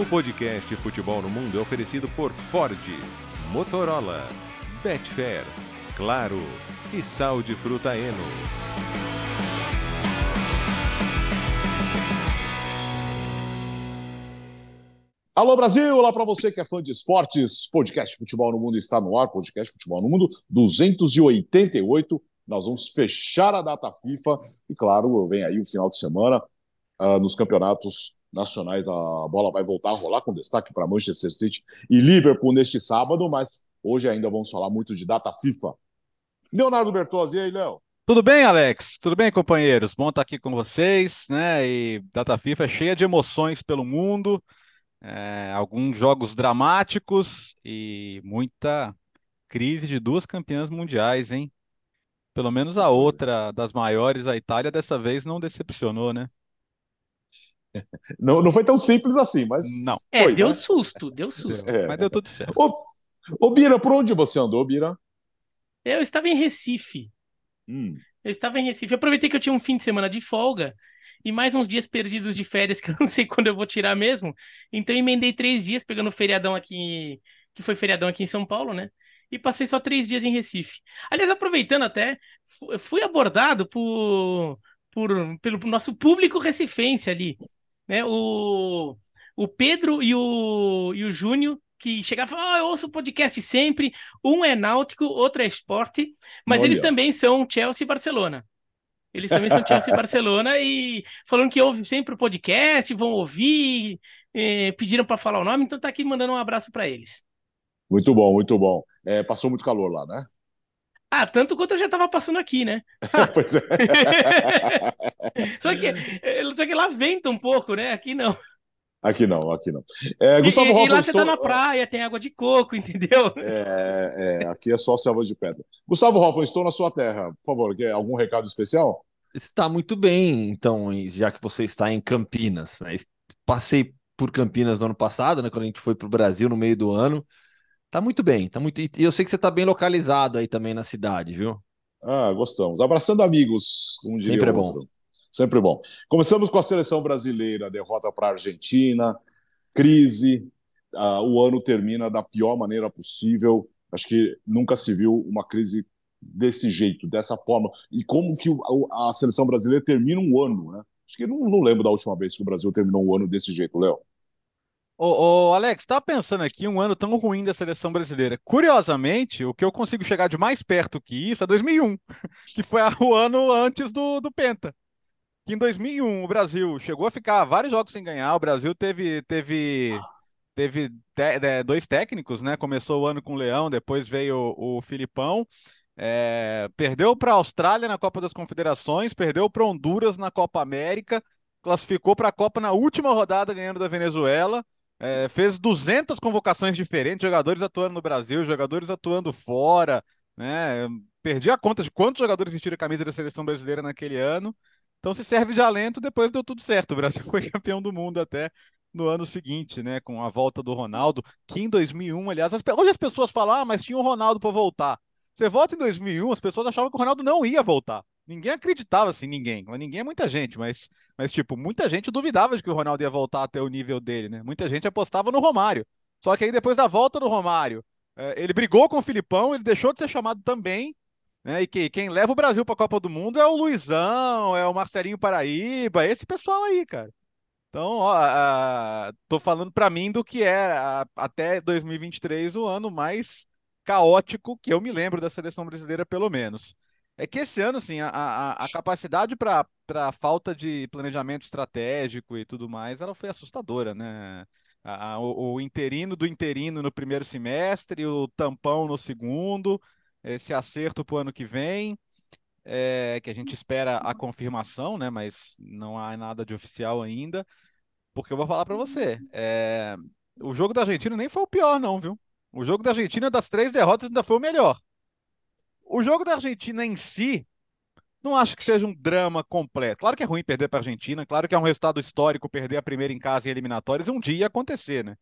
O podcast Futebol no Mundo é oferecido por Ford, Motorola, Betfair, Claro e Sal de Fruta Eno. Alô Brasil, olá para você que é fã de esportes. Podcast Futebol no Mundo está no ar. Podcast Futebol no Mundo 288. Nós vamos fechar a data FIFA e, claro, vem aí o final de semana uh, nos campeonatos nacionais. A bola vai voltar a rolar com destaque para Manchester City e Liverpool neste sábado, mas hoje ainda vamos falar muito de data FIFA. Leonardo Bertozzi, e aí, Léo? Tudo bem, Alex? Tudo bem, companheiros? Bom estar aqui com vocês, né? E data FIFA é cheia de emoções pelo mundo é, alguns jogos dramáticos e muita crise de duas campeãs mundiais, hein? Pelo menos a outra das maiores, a Itália, dessa vez não decepcionou, né? Não, não foi tão simples assim, mas. Não. É, foi, deu né? susto, deu susto. É. Mas deu tudo certo. Ô, ô, Bira, por onde você andou, Bira? Eu estava em Recife. Hum, Eu estava em Recife. Eu aproveitei que eu tinha um fim de semana de folga e mais uns dias perdidos de férias que eu não sei quando eu vou tirar mesmo. Então eu emendei três dias pegando o feriadão aqui, que foi feriadão aqui em São Paulo, né? E passei só três dias em Recife. Aliás, aproveitando até, fu- fui abordado por, por, pelo nosso público recifense ali, né? O, o Pedro e o, e o Júnior, que chegaram e falaram, ah, eu ouço o podcast sempre, um é náutico, outro é esporte, mas eles Olha. também são Chelsea e Barcelona. Eles também são Chelsea e Barcelona e falaram que ouvem sempre o podcast, vão ouvir, eh, pediram para falar o nome, então tá aqui mandando um abraço para eles. muito bom, muito bom. É, passou muito calor lá, né? Ah, tanto quanto eu já tava passando aqui, né? pois é. Só que, eh, só que lá venta um pouco, né? Aqui não. Aqui não, aqui não. É, Gustavo e- e lá você estou- tá na praia, tem água de coco, entendeu? É, é, aqui é só selva de pedra. Gustavo Hoffman, estou na sua terra. Por favor, quer algum recado especial? Está muito bem, então, já que você está em Campinas. né? Passei por Campinas no ano passado, né, quando a gente foi para o Brasil no meio do ano. Tá muito bem, tá muito. E eu sei que você está bem localizado aí também na cidade, viu? Ah, gostamos. Abraçando amigos, como diria Sempre é bom. outro. Sempre bom. Começamos com a seleção brasileira, derrota para a Argentina, crise. Ah, o ano termina da pior maneira possível. Acho que nunca se viu uma crise desse jeito, dessa forma. E como que a seleção brasileira termina um ano, né? Acho que não, não lembro da última vez que o Brasil terminou um ano desse jeito, Léo. Ô, ô, Alex, tava pensando aqui um ano tão ruim da seleção brasileira. Curiosamente, o que eu consigo chegar de mais perto que isso é 2001, que foi o ano antes do, do Penta. Que em 2001 o Brasil chegou a ficar vários jogos sem ganhar. O Brasil teve teve teve te- é, dois técnicos, né? Começou o ano com o Leão, depois veio o, o Filipão. É, perdeu para a Austrália na Copa das Confederações, perdeu para Honduras na Copa América, classificou para a Copa na última rodada ganhando da Venezuela. É, fez 200 convocações diferentes, jogadores atuando no Brasil, jogadores atuando fora, né? Perdi a conta de quantos jogadores vestiram a camisa da seleção brasileira naquele ano. Então, se serve de alento, depois deu tudo certo. O Brasil foi campeão do mundo até no ano seguinte, né? Com a volta do Ronaldo, que em 2001, aliás, as hoje as pessoas falam, ah, mas tinha o Ronaldo para voltar. Você volta em 2001, as pessoas achavam que o Ronaldo não ia voltar. Ninguém acreditava assim, ninguém. Ninguém é muita gente, mas, mas tipo, muita gente duvidava de que o Ronaldo ia voltar até o nível dele, né? Muita gente apostava no Romário. Só que aí depois da volta do Romário, eh, ele brigou com o Filipão, ele deixou de ser chamado também, né? E que, quem leva o Brasil para a Copa do Mundo é o Luizão, é o Marcelinho Paraíba, esse pessoal aí, cara. Então, ó, a- tô falando para mim do que é até 2023 o ano mais caótico que eu me lembro da seleção brasileira, pelo menos. É que esse ano, assim, a, a, a capacidade para falta de planejamento estratégico e tudo mais, ela foi assustadora, né? A- o, o interino do interino no primeiro semestre, o tampão no segundo, esse acerto para o ano que vem, é, que a gente espera a confirmação, né? Mas não há nada de oficial ainda. Porque eu vou falar para você, é, o jogo da Argentina nem foi o pior, não, viu? O jogo da Argentina, das três derrotas, ainda foi o melhor. O jogo da Argentina em si, não acho que seja um drama completo. Claro que é ruim perder para a Argentina, claro que é um resultado histórico perder a primeira em casa em eliminatórias, um dia ia acontecer, né?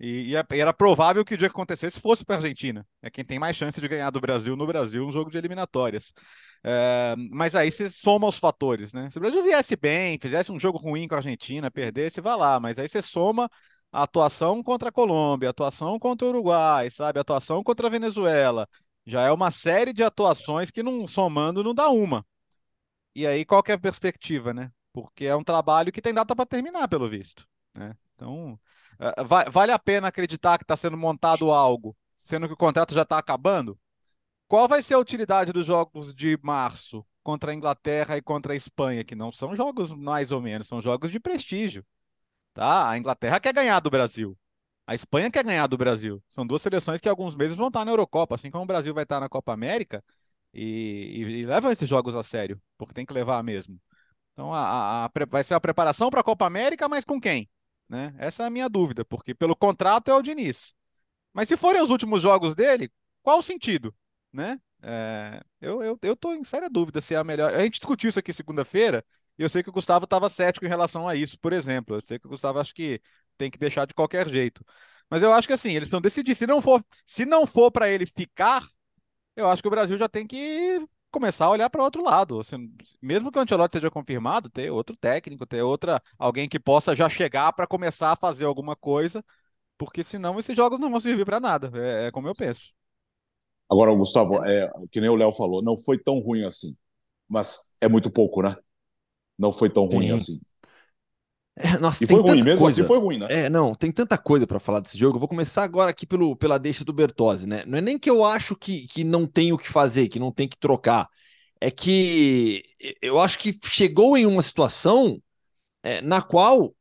E, é- e era provável que o dia que acontecesse fosse para a Argentina. É quem tem mais chance de ganhar do Brasil no Brasil um jogo de eliminatórias. É, mas aí você soma os fatores, né? Se o Brasil viesse bem, fizesse um jogo ruim com a Argentina, perdesse, vá lá. Mas aí você soma a atuação contra a Colômbia, a atuação contra o Uruguai, sabe? A atuação contra a Venezuela. Já é uma série de atuações que não somando não dá uma. E aí qual é a perspectiva, né? Porque é um trabalho que tem data para terminar, pelo visto, né? Então, uh, vale a pena acreditar que está sendo montado algo, sendo que o contrato já está acabando? Qual vai ser a utilidade dos jogos de março contra a Inglaterra e contra a Espanha, que não são jogos mais ou menos, são jogos de prestígio, tá? A Inglaterra quer ganhar do Brasil. A Espanha quer ganhar do Brasil. São duas seleções que alguns meses vão estar na Eurocopa, assim como o Brasil vai estar na Copa América, e, e, e levam esses jogos a sério, porque tem que levar mesmo. Então a, a, a vai ser a preparação para a Copa América, mas com quem? Né? Essa é a minha dúvida, porque pelo contrato é o Diniz. Mas se forem os últimos jogos dele, qual o sentido? Né? É, eu, eu, eu em séria dúvida se é a melhor. A gente discutiu isso aqui segunda-feira, e eu sei que o Gustavo estava cético em relação a isso, por exemplo. Eu sei que o Gustavo acho que tem que deixar de qualquer jeito. Mas eu acho que assim, eles precisam decidir. Se não for, se não for para ele ficar, eu acho que o Brasil já tem que começar a olhar para outro lado. Assim, mesmo que o Ancelotti seja confirmado, ter outro técnico, ter outra alguém que possa já chegar para começar a fazer alguma coisa, porque senão esses jogos não vão servir para nada. É, é, como eu penso. Agora, Gustavo, é, que nem o Léo falou, não foi tão ruim assim, mas é muito pouco, né? Não foi tão ruim Sim. assim. É, nossa, e foi ruim mesmo coisa. assim, foi ruim, né? É, não, tem tanta coisa para falar desse jogo. Eu vou começar agora aqui pelo, pela deixa do Bertozzi, né? Não é nem que eu acho que, que não tem o que fazer, que não tem que trocar. É que eu acho que chegou em uma situação é, na qual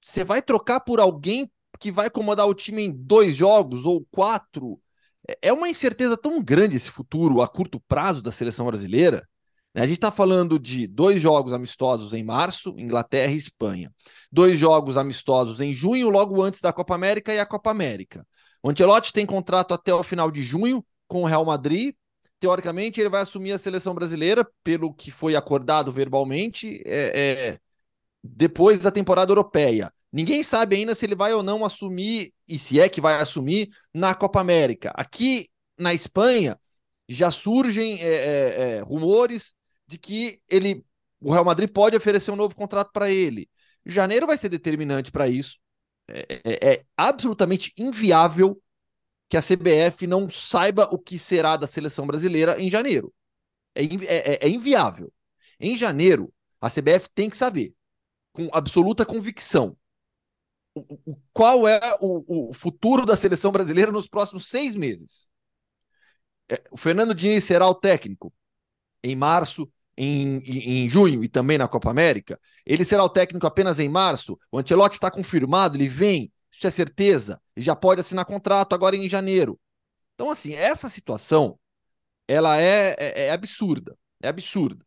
você vai trocar por alguém que vai comandar o time em dois jogos ou quatro. É, é uma incerteza tão grande esse futuro a curto prazo da seleção brasileira? A gente está falando de dois jogos amistosos em março, Inglaterra e Espanha. Dois jogos amistosos em junho, logo antes da Copa América e a Copa América. O Ancelotti tem contrato até o final de junho com o Real Madrid. Teoricamente, ele vai assumir a seleção brasileira, pelo que foi acordado verbalmente, é, é, depois da temporada europeia. Ninguém sabe ainda se ele vai ou não assumir, e se é que vai assumir, na Copa América. Aqui na Espanha, já surgem é, é, é rumores de que ele, o Real Madrid pode oferecer um novo contrato para ele. Janeiro vai ser determinante para isso. É, é, é, absolutamente inviável que a CBF não saiba o que será da seleção brasileira em janeiro. É, é, é, é inviável. Em janeiro, a CBF tem que saber, com absoluta convicção, o, o, qual é o, o futuro da seleção brasileira nos próximos seis meses. É, o Fernando Diniz será o técnico em março, em, em, junho e também na Copa América. Ele será o técnico apenas em março. O Ancelotti está confirmado, ele vem, isso é certeza. Ele já pode assinar contrato agora em janeiro. Então, assim, essa situação ela é, é, é absurda. É absurda.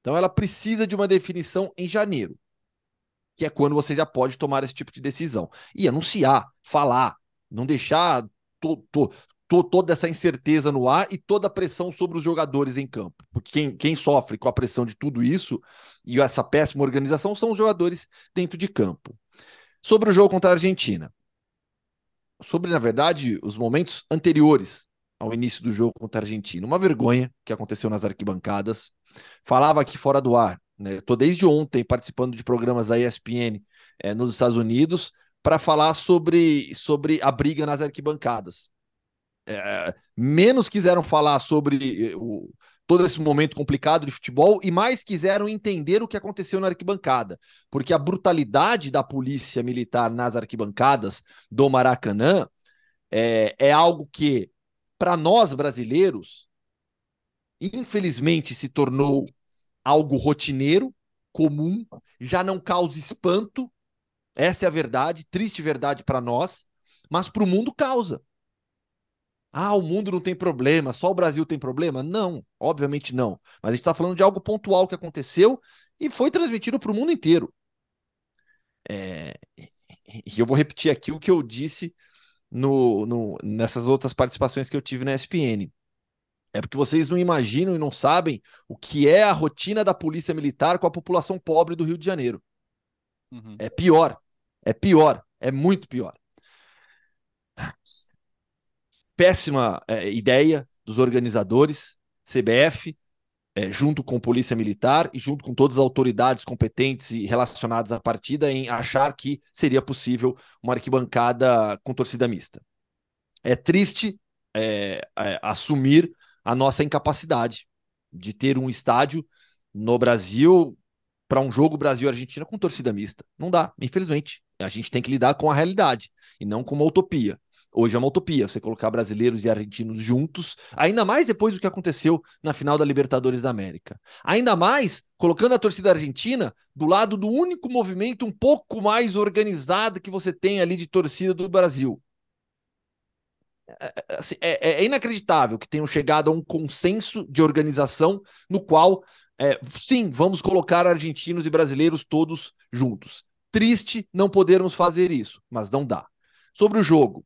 Então, ela precisa de uma definição em janeiro, que é quando você já pode tomar esse tipo de decisão. E anunciar, falar, não deixar to, to, toda essa incerteza no ar e toda a pressão sobre os jogadores em campo. Porque quem, quem sofre com a pressão de tudo isso e essa péssima organização são os jogadores dentro de campo. Sobre o jogo contra a Argentina. Sobre, na verdade, os momentos anteriores ao início do jogo contra a Argentina. Uma vergonha que aconteceu nas arquibancadas. Falava aqui fora do ar. Né? Estou desde ontem participando de programas da ESPN é, eh, nos Estados Unidos para falar sobre, sobre a briga nas arquibancadas é, menos quiseram falar sobre eh, o, todo esse momento complicado de futebol e mais quiseram entender o que aconteceu na arquibancada, porque a brutalidade da polícia militar nas arquibancadas do Maracanã é, é algo que, para nós brasileiros, infelizmente se tornou algo rotineiro, comum, já não causa espanto. Essa é a verdade, triste verdade para nós, mas para o mundo causa. Ah, o mundo não tem problema, só o Brasil tem problema? Não, obviamente não. Mas a gente está falando de algo pontual que aconteceu e foi transmitido para o mundo inteiro. É... E eu vou repetir aqui o que eu disse no, no, nessas outras participações que eu tive na ESPN. É porque vocês não imaginam e não sabem o que é a rotina da polícia militar com a população pobre do Rio de Janeiro. Uhum. É pior. É pior. É muito pior péssima é, ideia dos organizadores, CBF, é, junto com Polícia Militar e junto com todas as autoridades competentes e relacionadas à partida, em achar que seria possível uma arquibancada com torcida mista. É triste é, é, assumir a nossa incapacidade de ter um estádio no Brasil para um jogo Brasil-Argentina com torcida mista. Não dá, infelizmente. A gente tem que lidar com a realidade e não com uma utopia. Hoje é uma utopia você colocar brasileiros e argentinos juntos, ainda mais depois do que aconteceu na final da Libertadores da América. Ainda mais colocando a torcida argentina do lado do único movimento um pouco mais organizado que você tem ali de torcida do Brasil. É, é assim, é, é inacreditável que tenham chegado a um consenso de organização no qual, é, sim, vamos colocar argentinos e brasileiros todos juntos. Triste não podermos fazer isso, mas não dá. Sobre o jogo,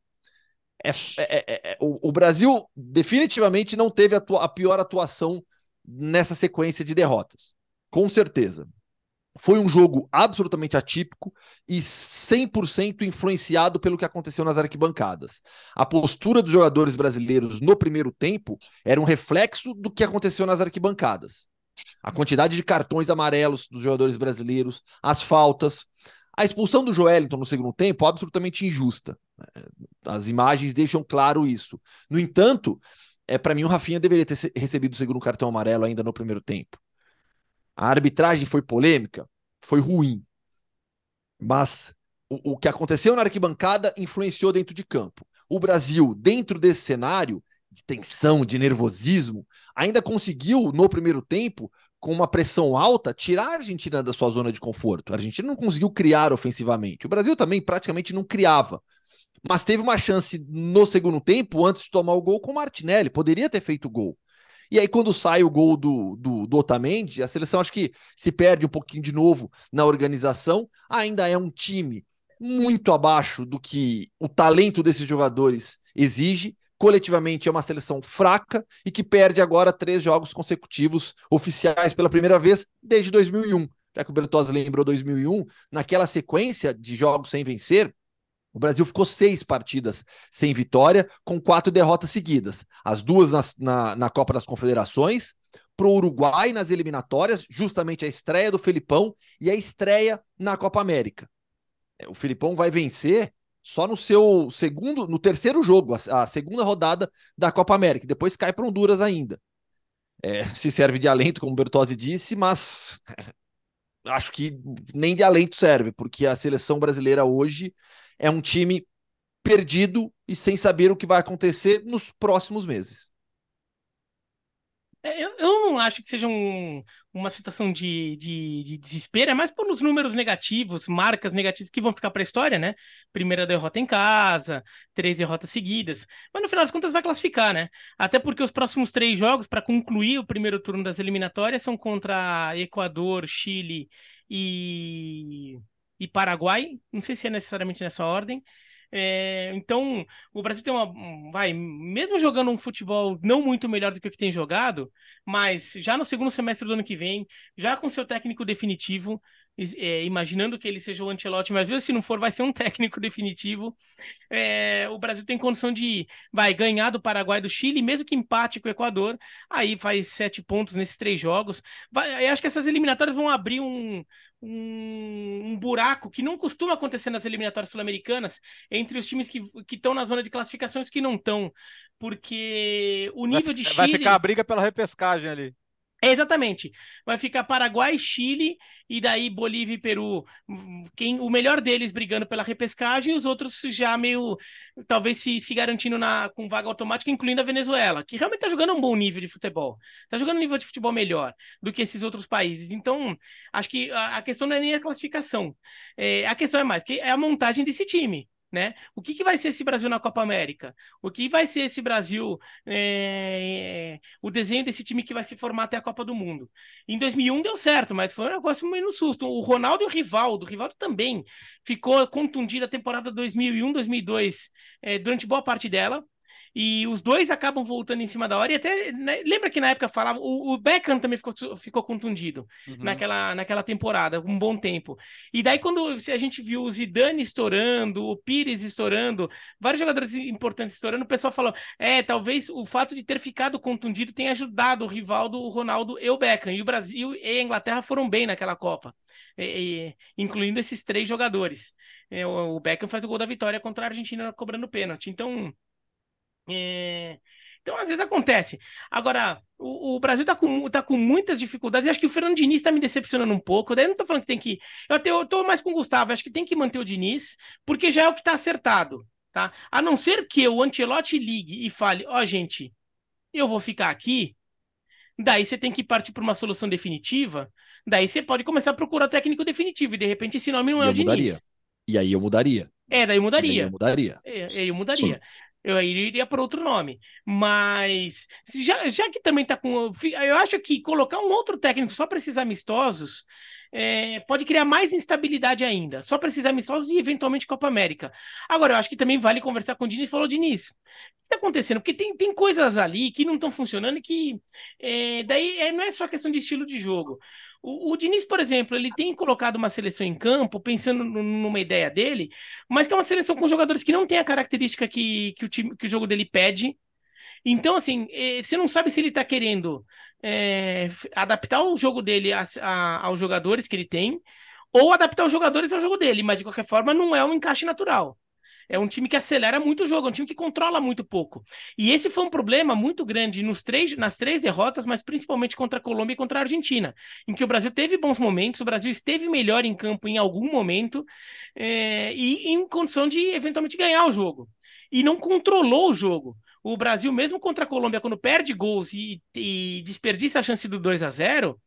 é, é, é, é, o, o, Brasil definitivamente não teve a, a, pior atuação nessa sequência de derrotas. Com certeza. Foi um jogo absolutamente atípico e 100% influenciado pelo que aconteceu nas arquibancadas. A postura dos jogadores brasileiros no primeiro tempo era um reflexo do que aconteceu nas arquibancadas. A quantidade de cartões amarelos dos jogadores brasileiros, as faltas, a expulsão do Joelinton no segundo tempo, absolutamente injusta. As imagens deixam claro isso. No entanto, é para mim o Rafinha deveria ter recebido o segundo cartão amarelo ainda no primeiro tempo. A arbitragem foi polêmica, foi ruim. Mas o, o que aconteceu na arquibancada influenciou dentro de campo. O Brasil, dentro desse cenário de tensão, de nervosismo, ainda conseguiu, no primeiro tempo, com uma pressão alta, tirar a Argentina da sua zona de conforto. A Argentina não conseguiu criar ofensivamente. O Brasil também praticamente não criava mas teve uma chance no segundo tempo, antes de tomar o gol, com o Martinelli. Poderia ter feito gol. E aí, quando sai o gol do, do, do, Otamendi, a seleção acho que se perde um pouquinho de novo na organização. Ainda é um time muito abaixo do que o talento desses jogadores exige. Coletivamente é uma seleção fraca e que perde agora três jogos consecutivos oficiais pela primeira vez desde 2001. Já que o Bertozzi lembrou 2001, naquela sequência de jogos sem vencer, o Brasil ficou seis partidas sem vitória, com quatro derrotas seguidas. As duas na, na, na Copa das Confederações, para o Uruguai nas eliminatórias, justamente a estreia do Felipão e a estreia na Copa América. É, o Felipão vai vencer só no seu segundo, no terceiro jogo, a, a segunda rodada da Copa América. Depois cai para Honduras ainda. É, se serve de alento, como o Bertozzi disse, mas acho que nem de alento serve, porque a seleção brasileira hoje é um time perdido e sem saber o que vai acontecer nos próximos meses. É, eu, eu não acho que seja um, uma situação de, de, de, desespero, é mais pelos números negativos, marcas negativas que vão ficar para a história, né? Primeira derrota em casa, três derrotas seguidas. Mas no final das contas vai classificar, né? Até porque os próximos três jogos, para concluir o primeiro turno das eliminatórias, são contra Equador, Chile e e Paraguai. Não sei se é necessariamente nessa ordem. É, então, o Brasil tem uma. Vai, mesmo jogando um futebol não muito melhor do que o que tem jogado, mas já no segundo semestre do ano que vem, já com seu técnico definitivo, é, imaginando que ele seja o Ancelotti, mas mesmo se não for, vai ser um técnico definitivo. É, o Brasil tem condição de vai ganhar do Paraguai do Chile, mesmo que empate com o Equador, aí faz sete pontos nesses três jogos. Vai, eu acho que essas eliminatórias vão abrir um, um, um, buraco que não costuma acontecer nas eliminatórias sul-americanas entre os times que estão na zona de classificações e que não estão. Porque o nível vai, de Chile. Vai ficar a briga pela repescagem ali. É, exatamente. Vai ficar Paraguai, Chile e daí Bolívia e Peru. Quem, o melhor deles brigando pela repescagem e os outros já meio, talvez se, se garantindo na, com vaga automática, incluindo a Venezuela, que realmente está jogando um bom nível de futebol. Está jogando um nível de futebol melhor do que esses outros países. Então, acho que a, a questão não é nem a classificação. É, a questão é mais que é a montagem desse time né? O que, que vai ser esse Brasil na Copa América? O que vai ser esse Brasil, é, o desenho desse time que vai se formar até a Copa do Mundo? Em 2001 deu certo, mas foi um negócio meio no susto. O Ronaldo e o Rivaldo, o Rivaldo também ficou contundido a temporada 2001, 2002, é, durante boa parte dela. E os dois acabam voltando em cima da hora. E até. Né, lembra que na época falava. O, o Beckham também ficou, ficou contundido uhum. naquela, naquela temporada, um bom tempo. E daí, quando a gente viu o Zidane estourando, o Pires estourando, vários jogadores importantes estourando, o pessoal falou: é, talvez o fato de ter ficado contundido tenha ajudado o rival do Ronaldo e o Beckham. E o Brasil e a Inglaterra foram bem naquela Copa. E, e, incluindo esses três jogadores. É, o, o Beckham faz o gol da vitória contra a Argentina cobrando pênalti. Então, é... Então, às vezes acontece. Agora, o, o, Brasil tá com, tá com muitas dificuldades. E acho que o Fernando Diniz tá me decepcionando um pouco. Daí eu não tô falando que tem que. Eu até eu tô mais com o Gustavo. Acho que tem que manter o Diniz, porque já é o que tá acertado. Tá? A não ser que o Ancelotti ligue e fale: Ó, oh, gente, eu vou ficar aqui. Daí você tem que partir para uma solução definitiva. Daí você pode começar a procurar técnico definitivo. E de repente esse nome não é o Diniz. E aí eu mudaria. É, daí mudaria. E daí eu mudaria. É, eu mudaria eu iria para outro nome. Mas já, já que também está com. Eu acho que colocar um outro técnico só para esses amistosos é, pode criar mais instabilidade ainda. Só para esses amistosos e eventualmente Copa América. Agora, eu acho que também vale conversar com o Diniz. Falou, Diniz, o que está acontecendo? Porque tem, tem coisas ali que não estão funcionando e que. É, daí é, não é só questão de estilo de jogo. O, o Diniz, por exemplo, ele tem colocado uma seleção em campo, pensando numa ideia dele, mas que é uma seleção com jogadores que não tem a característica que, que, o, time, que o jogo dele pede. Então, assim, você não sabe se ele está querendo é, adaptar o jogo dele a, a, aos jogadores que ele tem, ou adaptar os jogadores ao jogo dele, mas de qualquer forma não é um encaixe natural. É um time que acelera muito o jogo, é um time que controla muito pouco. E esse foi um problema muito grande nos três, nas três derrotas, mas principalmente contra a Colômbia e contra a Argentina, em que o Brasil teve bons momentos, o Brasil esteve melhor em campo em algum momento é, e em condição de eventualmente ganhar o jogo. E não controlou o jogo. O Brasil, mesmo contra a Colômbia, quando perde gols e, e desperdiça a chance do 2 a 0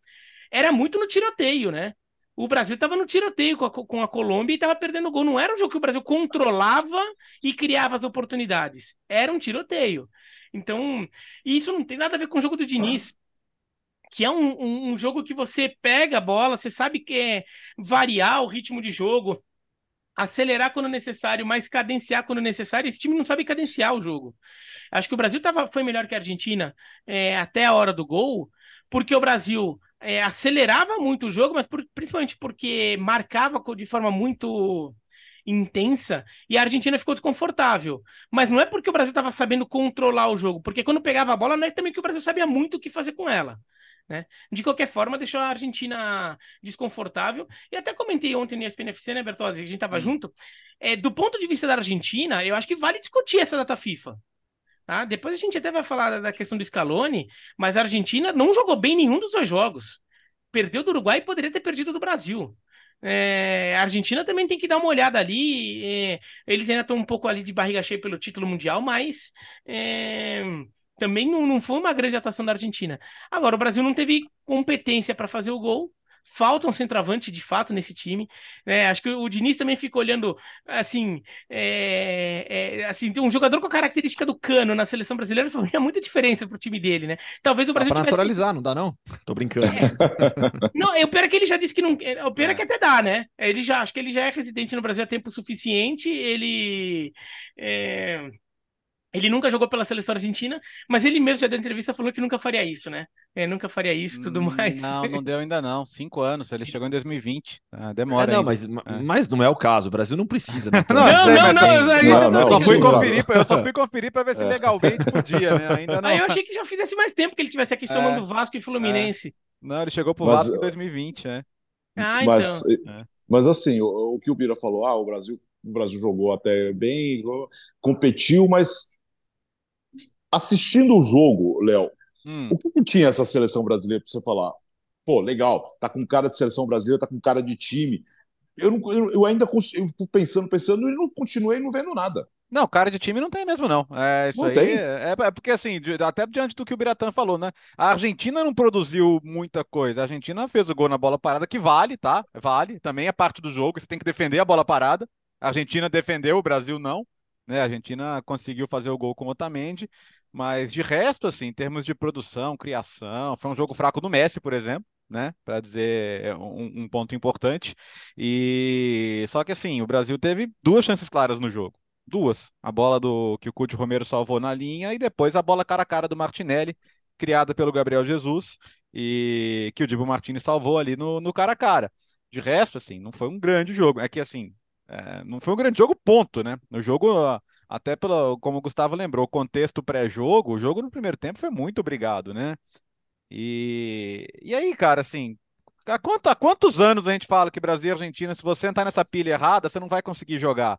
era muito no tiroteio, né? O Brasil estava no tiroteio com a, com a Colômbia e estava perdendo gol. Não era um jogo que o Brasil controlava e criava as oportunidades. Era um tiroteio. Então, isso não tem nada a ver com o jogo do Diniz, que é um, um, um jogo que você pega a bola, você sabe que é variar o ritmo de jogo, acelerar quando necessário, mas cadenciar quando necessário. Esse time não sabe cadenciar o jogo. Acho que o Brasil tava, foi melhor que a Argentina é, até a hora do gol, porque o Brasil é, acelerava muito o jogo, mas por, principalmente porque marcava de forma muito intensa e a Argentina ficou desconfortável. Mas não é porque o Brasil estava sabendo controlar o jogo, porque quando pegava a bola, não é também que o Brasil sabia muito o que fazer com ela. Né? De qualquer forma, deixou a Argentina desconfortável. E até comentei ontem no ESPN-FC, né, Bertozzi, que a gente estava hum. junto. É, do ponto de vista da Argentina, eu acho que vale discutir essa data FIFA. Tá? Depois a gente até vai falar da questão do Scaloni, mas a Argentina não jogou bem nenhum dos dois jogos. Perdeu do Uruguai e poderia ter perdido do Brasil. É, a Argentina também tem que dar uma olhada ali. É, eles ainda estão um pouco ali de barriga cheia pelo título mundial, mas é, também não, não foi uma grande atuação da Argentina. Agora, o Brasil não teve competência para fazer o gol falta um centroavante de fato nesse time. É, acho que o Diniz também fica olhando assim, é, é, assim, um jogador com a característica do cano na seleção brasileira faria muita diferença pro time dele, né? Talvez o Brasil dá pra tivesse... naturalizar, não dá não? Tô brincando. É. não, o pior é que ele já disse que não, é, o pior é que até dá, né? Ele já acho que ele já é residente no Brasil há tempo suficiente, ele é, ele nunca jogou pela seleção argentina, mas ele mesmo já deu entrevista falou que nunca faria isso, né? É, nunca faria isso e tudo hum, mais. Não, não deu ainda não. Cinco anos, ele chegou em 2020. Ah, demora. É, não, mas, é. mas não é o caso. O Brasil não precisa. Né? não, não, não, não, não, Eu só fui conferir, eu só fui conferir para ver se é. legalmente podia, né? Ainda não. Aí eu achei que já fizesse mais tempo que ele tivesse aqui somando é, Vasco e Fluminense. É. Não, ele chegou pro mas, Vasco em 2020, é. Ah, mas, então. É. Mas assim, o, o que o Bira falou, ah, o Brasil, o Brasil jogou até bem, competiu, mas assistindo o jogo, Léo, hum. o que, que, tinha essa seleção brasileira para você falar? Pô, legal, tá com cara de seleção brasileira, tá com cara de time. Eu, não, eu, eu ainda eu fico pensando, pensando e não continuei não vendo nada. Não, cara de time não tem mesmo, não. É, isso não aí tem. É, é, porque, assim, até diante do que o Biratã falou, né? A Argentina não produziu muita coisa. A Argentina fez o gol na bola parada, que vale, tá? Vale. Também é parte do jogo. Você tem que defender a bola parada. A Argentina defendeu, o Brasil não. Né? A Argentina conseguiu fazer o gol com o Otamendi. Mas de resto, assim, em termos de produção, criação, foi um jogo fraco do Messi, por exemplo, né? Para dizer é, um, um, ponto importante. E só que assim, o Brasil teve duas chances claras no jogo. duas. A bola do que o Cúdio Romero salvou na linha e depois a bola cara a cara do Martinelli, criada pelo Gabriel Jesus e que o Dibu Martinez salvou ali no, no cara a cara. De resto, assim, não foi um grande jogo. É que, assim, é, não foi um grande jogo, ponto, né? O jogo, até pelo, como o Gustavo lembrou, o contexto pré-jogo, o jogo no primeiro tempo foi muito obrigado, né? E, e aí, cara, assim, há, quanto, há quantos anos a gente fala que Brasil e Argentina, se você entrar nessa pilha errada, você não vai conseguir jogar?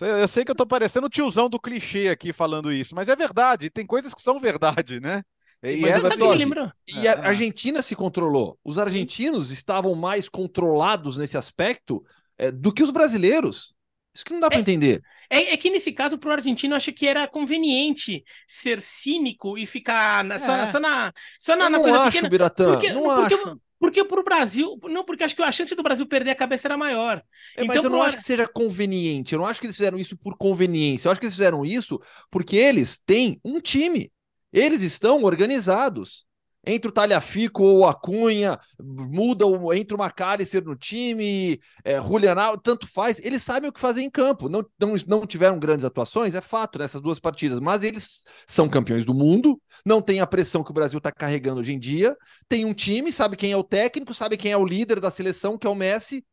Eu sei que eu tô parecendo o tiozão do clichê aqui falando isso, mas é verdade, tem coisas que são verdade, né? E, mas essa dose, e a é. Argentina se controlou. Os argentinos estavam mais controlados nesse aspecto é, do que os brasileiros. Isso que não dá para é, entender. É, é, que nesse caso, para o argentino, eu acho que era conveniente ser cínico e ficar na, só, é. só, na, só na, eu na não coisa acho, pequena. Biratã, porque, não porque, acho. Porque para o Brasil, não, porque acho que a chance do Brasil perder a cabeça era maior. É, mas então, eu não acho que seja conveniente. Eu não acho que eles fizeram isso por conveniência. Eu acho que eles fizeram isso porque eles têm um time. Eles estão organizados. Entre o Talhafico ou a Cunha, muda, entra o Macalister no time, é, Julianal, tanto faz. Eles sabem o que fazer em campo. Não, não, não tiveram grandes atuações, é fato, nessas duas partidas, mas eles são campeões do mundo, não tem a pressão que o Brasil está carregando hoje em dia, tem um time, sabe quem é o técnico, sabe quem é o líder da seleção, que é o Messi,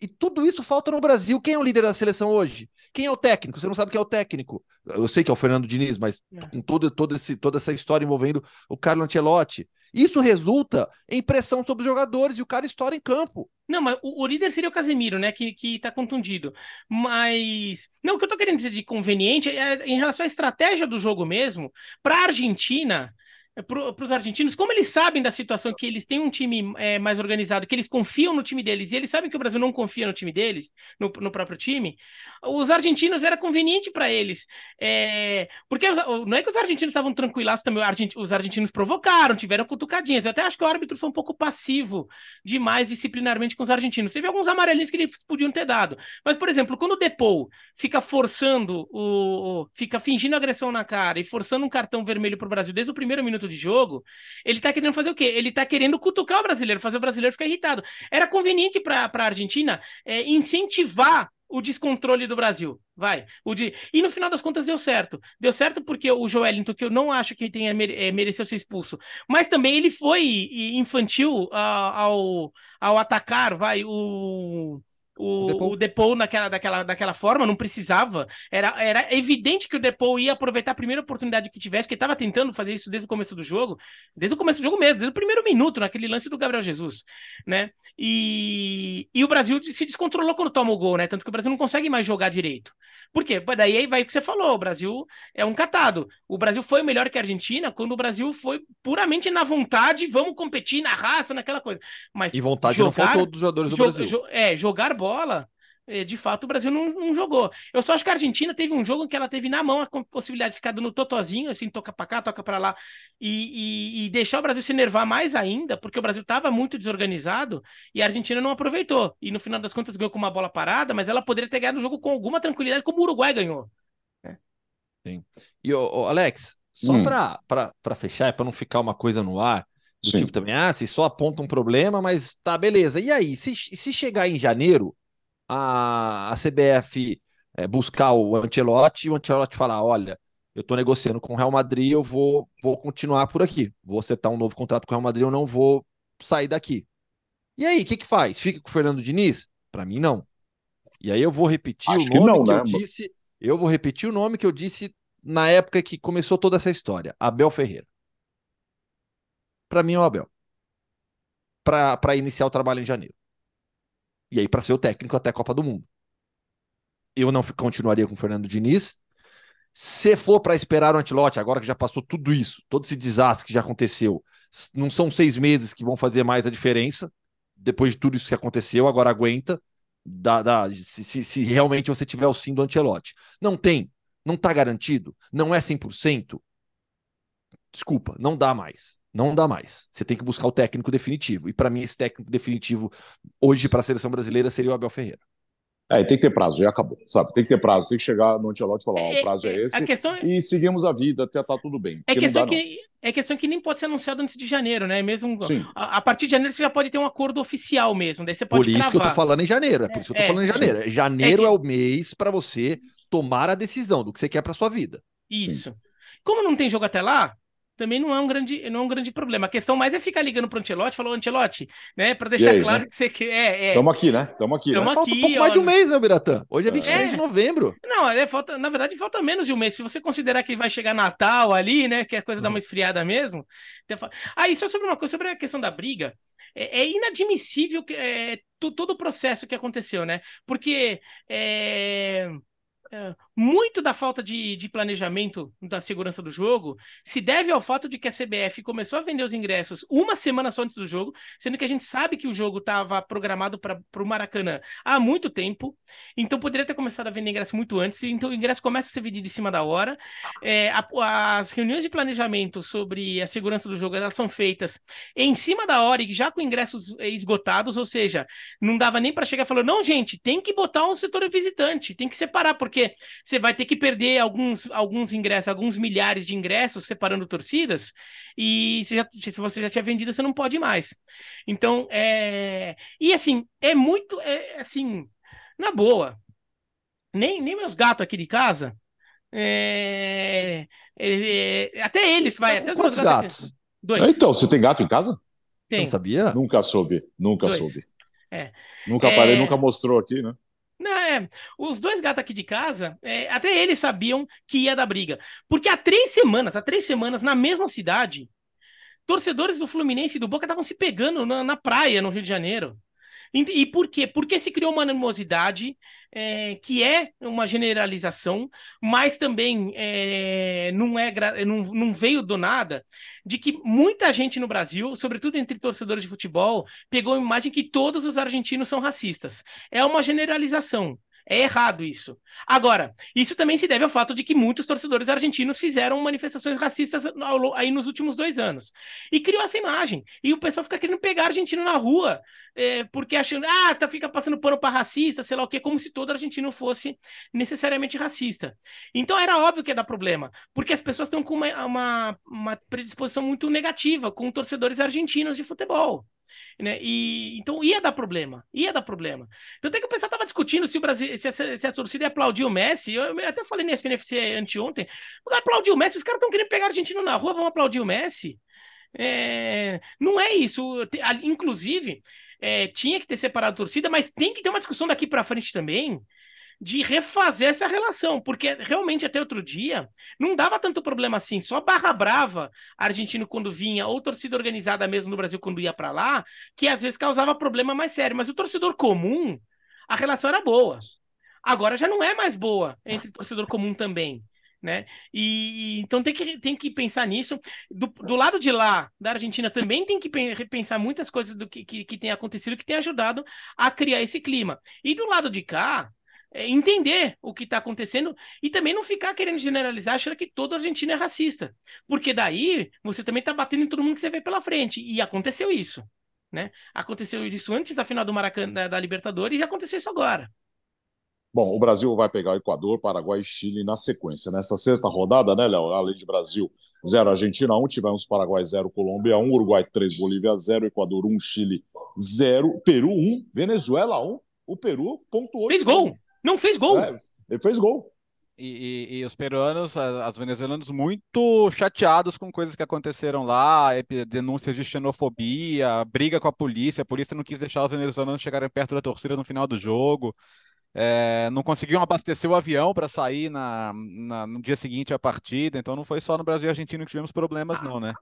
e tudo isso falta no Brasil. Quem é o líder da seleção hoje? Quem é o técnico? Você não sabe quem é o técnico. Eu sei que é o Fernando Diniz, mas é. com todo, todo esse, toda essa história envolvendo o Carlo Ancelotti. Isso resulta em pressão sobre os jogadores e o cara estoura em campo. Não, mas o, o líder seria o Casemiro, né? Que, que tá contundido. Mas. Não, o que eu tô querendo dizer de conveniente é em relação à estratégia do jogo mesmo. Para a Argentina, para os argentinos, como eles sabem da situação que eles têm um time é, mais organizado, que eles confiam no time deles, e eles sabem que o Brasil não confia no time deles, no, no próprio time, os argentinos era conveniente para eles. É, porque os, não é que os argentinos estavam tranquilos também, os argentinos provocaram, tiveram cutucadinhas. Eu até acho que o árbitro foi um pouco passivo demais disciplinarmente com os argentinos. Teve alguns amarelinhos que eles podiam ter dado. Mas, por exemplo, quando o Depou fica forçando o, o fica fingindo agressão na cara e forçando um cartão vermelho para o Brasil desde o primeiro minuto de jogo, ele tá querendo fazer o quê? Ele tá querendo cutucar o brasileiro, fazer o brasileiro ficar irritado. Era conveniente para a Argentina é, incentivar o descontrole do Brasil. Vai. O de... E no final das contas deu certo. Deu certo porque o Joelinton, que eu não acho que tenha mere... É, mereceu ser expulso, mas também ele foi infantil ao, ao atacar, vai, o o, o Depou naquela, daquela, daquela forma, não precisava. Era, era evidente que o Depou ia aproveitar a primeira oportunidade que tivesse, que ele estava tentando fazer isso desde o começo do jogo, desde o começo do jogo mesmo, desde o primeiro minuto, naquele lance do Gabriel Jesus, né? E, e o Brasil se descontrolou quando toma o gol, né? Tanto que o Brasil não consegue mais jogar direito. Por quê? Daí vai o que você falou, o Brasil é um catado. O Brasil foi melhor que a Argentina quando o Brasil foi puramente na vontade, vamos competir na raça, naquela coisa. Mas e vontade jogar, não faltou dos jogadores do jo Brasil. é, jogar bola é, de fato o Brasil não, não, jogou. Eu só acho que a Argentina teve um jogo em que ela teve na mão a possibilidade de ficar dando totozinho, assim, toca para cá, toca para lá, e, e, e, deixar o Brasil se enervar mais ainda, porque o Brasil estava muito desorganizado e a Argentina não aproveitou. E no final das contas ganhou com uma bola parada, mas ela poderia ter ganhado o jogo com alguma tranquilidade, como o Uruguai ganhou. Né? Sim. E, o Alex, só hum. para fechar, para não ficar uma coisa no ar, do Sim. tipo também, ah, se só aponta um problema, mas tá, beleza. E aí, se, se chegar em janeiro a, a CBF é, buscar o Ancelotti e o Ancelotti falar: olha, eu estou negociando com o Real Madrid, eu vou, vou continuar por aqui. Vou acertar um novo contrato com o Real Madrid, eu não vou sair daqui. E aí, o que, que faz? Fica com o Fernando Diniz? Para mim, não. E aí eu vou repetir Acho o nome que, não, que né? eu disse. Eu vou repetir o nome que eu disse na época que começou toda essa história. Abel Ferreira. Para mim é o Abel. Para iniciar o trabalho em janeiro. E aí, para ser o técnico até a Copa do Mundo. Eu não continuaria com o Fernando Diniz. Se for para esperar o Antilote, agora que já passou tudo isso, todo esse desastre que já aconteceu, não são seis meses que vão fazer mais a diferença. Depois de tudo isso que aconteceu, agora aguenta. Da, da, se, se, se, realmente você tiver o sim do Antelote. Não tem, não está garantido, não é 100%. Desculpa, não dá mais. Não dá mais. Você tem que buscar o técnico definitivo. E para mim, esse técnico definitivo hoje para a seleção brasileira seria o Abel Ferreira. É, tem que ter prazo, já acabou, sabe? Tem que ter prazo, tem que chegar no Antelote e falar, ó, o é, prazo é, é esse, questão... É e seguimos a vida até tá tudo bem. É questão, dá, que, é questão que nem pode ser anunciado antes de janeiro, né? Mesmo a, a, partir de janeiro você já pode ter um acordo oficial mesmo, daí você pode Por isso cravar. que eu tô falando em janeiro, é por isso que eu tô falando em janeiro. Janeiro é, que... é o mês para você tomar a decisão do que você quer para sua vida. Isso. Sim. Como não tem jogo até lá, também não é um grande, não é um grande problema. A questão mais é ficar ligando pro Antelote, falou Antelote, né, para deixar aí, claro né? que você quer. É, é. aqui, né? Estamos aqui. Tamo né? Falta um pouco ó, mais de um mês, né, Biratã? Hoje é 23 é. de novembro. Não, é, falta, na verdade, falta menos de um mês. Se você considerar que vai chegar Natal ali, né, que a coisa hum. dá uma esfriada mesmo. Aí, só sobre uma coisa, sobre a questão da briga. É, é inadmissível que, é, todo o processo que aconteceu, né? Porque é, é, muito da falta de, de, planejamento da segurança do jogo se deve ao fato de que a CBF começou a vender os ingressos uma semana só antes do jogo, sendo que a gente sabe que o jogo estava programado para o Maracanã há muito tempo, então poderia ter começado a vender ingresso muito antes, então o ingresso começa a ser vendido em cima da hora. É, a, as reuniões de planejamento sobre a segurança do jogo elas são feitas em cima da hora e já com ingressos esgotados, ou seja, não dava nem para chegar e falar: não, gente, tem que botar um setor visitante, tem que separar, porque você vai ter que perder alguns, alguns ingressos, alguns milhares de ingressos separando torcidas, e se, já, se você já tinha vendido, você não pode mais. Então, é. E assim, é muito. É, assim, na boa. Nem, nem meus gatos aqui de casa. É, é, é até eles vai. Até Quantos gatos? gatos? Dois. Então, você tem gato em casa? Tem. Não sabia? Nunca soube. Nunca Dois. soube. É. Nunca parei, é. nunca mostrou aqui, né? É, os dois gatos aqui de casa, é, até eles sabiam que ia dar briga. Porque há três semanas, há três semanas, na mesma cidade, torcedores do Fluminense e do Boca estavam se pegando na, na praia, no Rio de Janeiro. E, por quê? Porque se criou uma animosidade é, que é uma generalização, mas também é, não, é, não, não veio do nada, de que muita gente no Brasil, sobretudo entre torcedores de futebol, pegou a imagem que todos os argentinos são racistas. É uma generalização. É errado isso. Agora, isso também se deve ao fato de que muitos torcedores argentinos fizeram manifestações racistas aí nos últimos dois anos. E criou essa imagem. E o pessoal fica querendo pegar argentino na rua, é, porque achando, ah, tá, fica passando pano para racista, sei lá o quê, como se todo argentino fosse necessariamente racista. Então era óbvio que ia dar problema, porque as pessoas estão com uma, uma, uma predisposição muito negativa com torcedores argentinos de futebol. Né? E, então ia dar problema, ia dar problema. Tanto é que o pessoal estava discutindo se o Brasil, se a, se a torcida ia aplaudir o Messi. Eu, eu até falei na SPNFC anteontem. Aplaudir o Messi, os caras estão querendo pegar argentino na rua, vão aplaudir o Messi. É, não é isso. Inclusive, é, tinha que ter separado a torcida, mas tem que ter uma discussão daqui para frente também de refazer essa relação, porque realmente até outro dia não dava tanto problema assim, só barra brava argentino quando vinha, ou torcida organizada mesmo no Brasil quando ia para lá, que às vezes causava problema mais sério, mas o torcedor comum, a relação era boa. Agora já não é mais boa entre torcedor comum também. Né? E então tem que, tem que pensar nisso. Do, do lado de lá, da Argentina, também tem que repensar muitas coisas do que, que, que tem acontecido que tem ajudado a criar esse clima. E do lado de cá, entender o que está acontecendo e também não ficar querendo generalizar achando que todo argentino é racista. Porque daí você também está batendo em todo mundo que você vê pela frente. E aconteceu isso. Né? Aconteceu isso antes da final do Maracanã da, da Libertadores e aconteceu isso agora. Bom, o Brasil vai pegar o Equador, Paraguai e Chile na sequência. Nessa sexta rodada, né, Léo? Além de Brasil 0, Argentina 1, tivemos Paraguai 0, Colômbia 1, Uruguai 3, Bolívia 0, Equador 1, Chile 0, Peru 1, Venezuela 1. O Peru pontuou. Fez gol! Não fez gol. É, ele fez gol. E, e, e, os peruanos, as venezuelanos, muito chateados com coisas que aconteceram lá, denúncias de xenofobia, briga com a polícia, a polícia não quis deixar os venezuelanos chegarem perto da torcida no final do jogo, é, não conseguiam abastecer o avião para sair na, na, no dia seguinte à partida, então não foi só no Brasil e Argentina que tivemos problemas, não, né?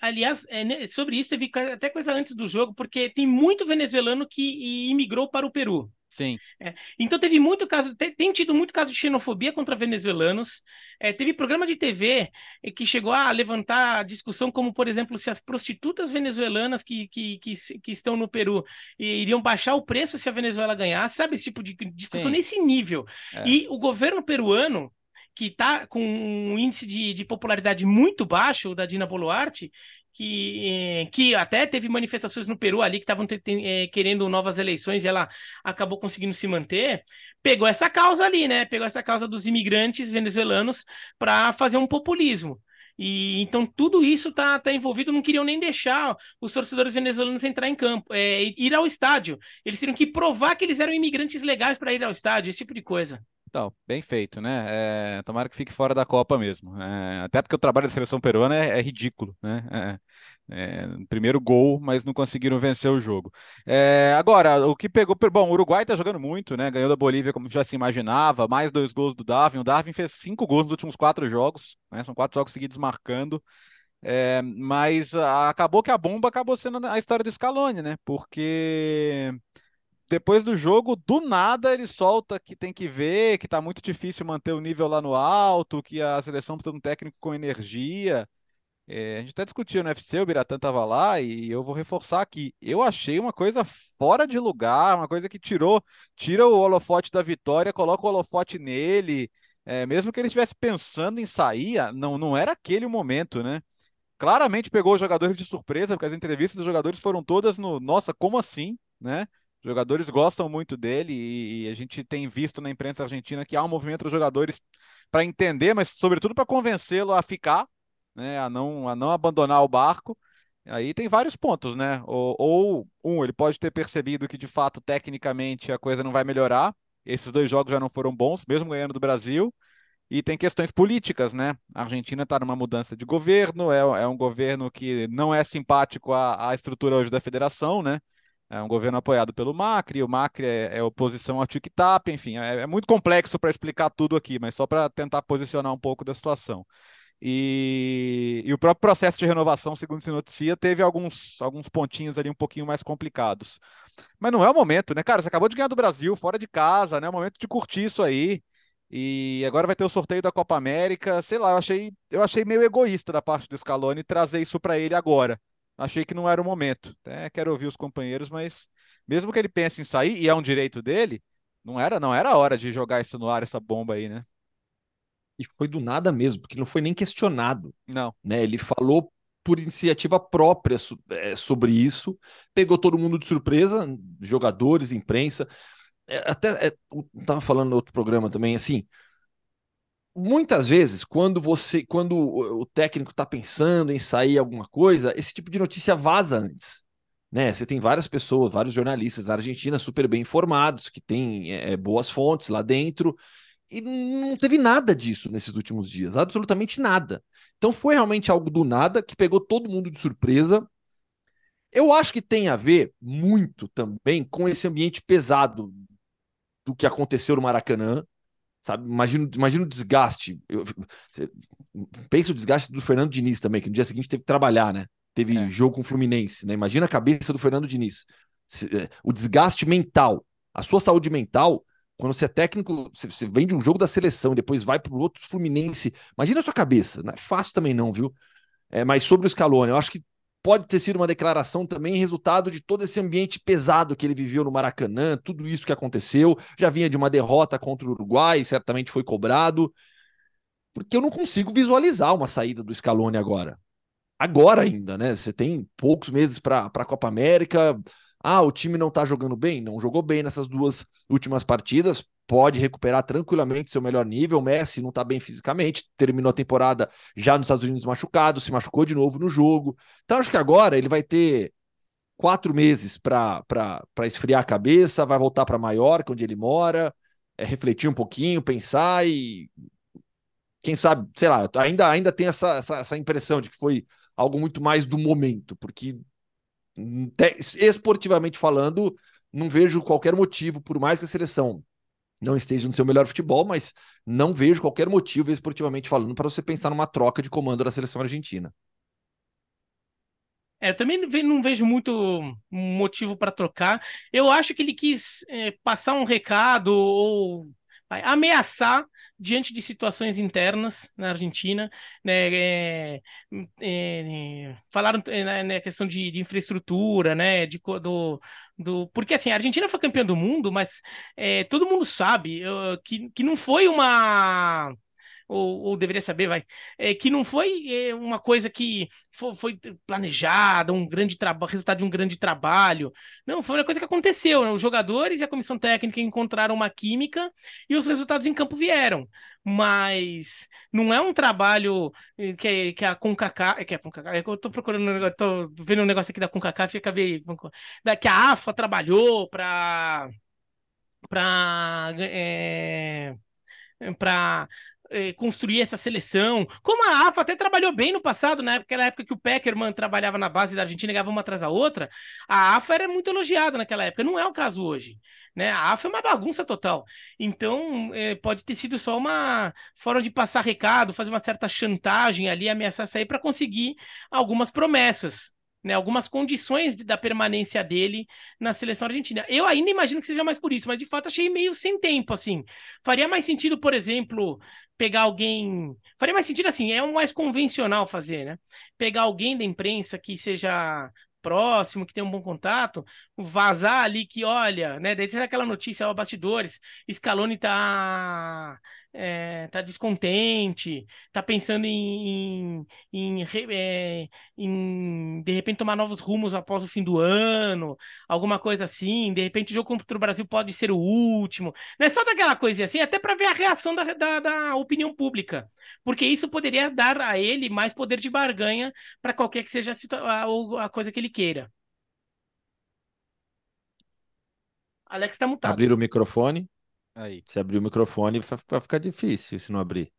Aliás, é, sobre isso teve até coisa antes do jogo, porque tem muito venezuelano que imigrou para o Peru. Sim. É, então teve muito caso, tem, tem, tido muito caso de xenofobia contra venezuelanos. É, teve programa de TV é, que chegou a levantar a discussão, como por exemplo, se as prostitutas venezuelanas que, que, que, que estão no Peru iriam baixar o preço se a Venezuela ganhasse, sabe? Esse tipo de discussão Sim. nesse nível. É. E o governo peruano que está com um índice de, de, popularidade muito baixo, da Dina Boluarte, que, que até teve manifestações no Peru ali que estavam é, querendo novas eleições e ela acabou conseguindo se manter, pegou essa causa ali, né? Pegou essa causa dos imigrantes venezuelanos para fazer um populismo. E então tudo isso tá, tá envolvido, não queriam nem deixar os torcedores venezuelanos entrar em campo, é, ir ao estádio. Eles teriam que provar que eles eram imigrantes legais para ir ao estádio, esse tipo de coisa. Então, bem feito, né? É, tomara que fique fora da Copa mesmo. É, até porque o trabalho da seleção peruana é, é ridículo, né? É, primeiro gol, mas não conseguiram vencer o jogo. É, agora, o que pegou. Bom, o Uruguai tá jogando muito, né? Ganhou da Bolívia como já se imaginava, mais dois gols do Darwin. O Darwin fez cinco gols nos últimos quatro jogos, né? São quatro jogos seguidos marcando. É, mas a, acabou que a bomba acabou sendo a história do Scaloni, né? Porque depois do jogo, do nada ele solta que tem que ver, que tá muito difícil manter o nível lá no alto, que a seleção precisa de um técnico com energia. É, a gente até discutiu no UFC, o Biratã estava lá e eu vou reforçar aqui. Eu achei uma coisa fora de lugar, uma coisa que tirou, tira o holofote da vitória, coloca o holofote nele. É, mesmo que ele estivesse pensando em sair, não, não era aquele o momento, né? Claramente pegou os jogadores de surpresa, porque as entrevistas dos jogadores foram todas no, nossa, como assim, né? Os jogadores gostam muito dele e, e a gente tem visto na imprensa argentina que há um movimento dos jogadores para entender, mas sobretudo para convencê-lo a ficar, né, a não, a não abandonar o barco. Aí tem vários pontos, né? Ou, ou, um, ele pode ter percebido que de fato, tecnicamente, a coisa não vai melhorar. Esses dois jogos já não foram bons, mesmo ganhando do Brasil. E tem questões políticas, né? A Argentina está numa mudança de governo, é, é, um governo que não é simpático à, à, estrutura hoje da federação, né? É um governo apoiado pelo Macri, o Macri é, é oposição ao TikTok, enfim, é, é muito complexo para explicar tudo aqui, mas só para tentar posicionar um pouco da situação. E, e, o próprio processo de renovação, segundo se noticia, teve alguns, alguns pontinhos ali um pouquinho mais complicados. Mas não é o momento, né, cara? Você acabou de ganhar do Brasil, fora de casa, né? É o momento de curtir isso aí. E agora vai ter o sorteio da Copa América. Sei lá, eu achei, eu achei meio egoísta da parte do Scaloni trazer isso para ele agora. Achei que não era o momento. Até quero ouvir os companheiros, mas mesmo que ele pense em sair, e é um direito dele, não era, não era a hora de jogar isso no ar, essa bomba aí, né? E foi do nada mesmo, porque não foi nem questionado. Não. Né? Ele falou por iniciativa própria é, sobre isso, pegou todo mundo de surpresa, jogadores, imprensa. É, até é, estava falando no outro programa também, assim. Muitas vezes, quando você, quando o técnico está pensando em sair alguma coisa, esse tipo de notícia vaza antes. Né? Você tem várias pessoas, vários jornalistas na Argentina super bem informados, que têm é, boas fontes lá dentro, e não teve nada disso nesses últimos dias, absolutamente nada. Então foi realmente algo do nada que pegou todo mundo de surpresa. Eu acho que tem a ver muito também com esse ambiente pesado do que aconteceu no Maracanã. Sabe? Imagina, imagina o desgaste. Eu, pensa o desgaste do Fernando Diniz também, que no dia seguinte teve que trabalhar, né? Teve é. jogo com o Fluminense, né? Imagina a cabeça do Fernando Diniz. É, o desgaste mental, a sua saúde mental quando você é técnico, você vem de um jogo da seleção depois vai para o outro Fluminense. Imagina a sua cabeça. Não é fácil também, não, viu? É, mas sobre o Scaloni, eu acho que pode ter sido uma declaração também resultado de todo esse ambiente pesado que ele viveu no Maracanã, tudo isso que aconteceu. Já vinha de uma derrota contra o Uruguai, certamente foi cobrado. Porque eu não consigo visualizar uma saída do Scaloni agora. Agora ainda, né? Você tem poucos meses para a Copa América ah, o time não tá jogando bem? Não jogou bem nessas duas últimas partidas. Pode recuperar tranquilamente seu melhor nível. Messi não tá bem fisicamente, terminou a temporada já nos Estados Unidos machucado, se machucou de novo no jogo. Então, acho que agora ele vai ter quatro meses para esfriar a cabeça, vai voltar para Maiorca, onde ele mora, é, refletir um pouquinho, pensar e. Quem sabe, sei lá, ainda, ainda tem essa, essa, essa impressão de que foi algo muito mais do momento, porque esportivamente falando, não vejo qualquer motivo, por mais que a seleção não esteja no seu melhor futebol, mas não vejo qualquer motivo, esportivamente falando, para você pensar numa troca de comando da seleção argentina. É, também não vejo muito motivo para trocar. Eu acho que ele quis é, passar um recado ou ameaçar diante de situações internas na Argentina, né, é, é, falaram é, na né, questão de, de, infraestrutura, né, de, do, do, porque assim, a Argentina foi campeã do mundo, mas é, todo mundo sabe que, que não foi uma ou, ou deveria saber, vai, é, que não foi é, uma coisa que foi, foi planejada, um grande trabalho, resultado de um grande trabalho. Não, foi uma coisa que aconteceu. Né? Os jogadores e a comissão técnica encontraram uma química e os resultados em campo vieram. Mas não é um trabalho eh, que, que a CONCACAF, que a é eu tô procurando, tô vendo um negócio aqui da CONCACAF que acabei, que a AFA trabalhou para para é, para eh, construir essa seleção. Como a AFA até trabalhou bem no passado, na época, época que o Peckerman trabalhava na base da Argentina e ganhava uma atrás da outra, a AFA era muito elogiada naquela época. Não é o caso hoje. Né? A AFA é uma bagunça total. Então, eh, pode ter sido só uma forma de passar recado, fazer uma certa chantagem ali, ameaçar sair para conseguir algumas promessas né, algumas condições de, da permanência dele na seleção argentina. Eu ainda imagino que seja mais por isso, mas de fato achei meio sem tempo, assim. Faria mais sentido, por exemplo, pegar alguém. Faria mais sentido assim, é o mais convencional fazer, né? Pegar alguém da imprensa que seja próximo, que tem um bom contato, vazar ali que, olha, né? Daí tem aquela notícia, ó, bastidores, Scaloni tá é, tá descontente, tá pensando em, em, em, é, em, de repente tomar novos rumos após o fim do ano, alguma coisa assim, de repente o jogo contra o Brasil pode ser o último, não é só daquela coisa assim, até para ver a reação da, da, da, opinião pública, porque isso poderia dar a ele mais poder de barganha para qualquer que seja a, a coisa que ele queira. Alex está mutado. Abrir o microfone. Aí. Se abrir o microfone, vai ficar difícil se não abrir.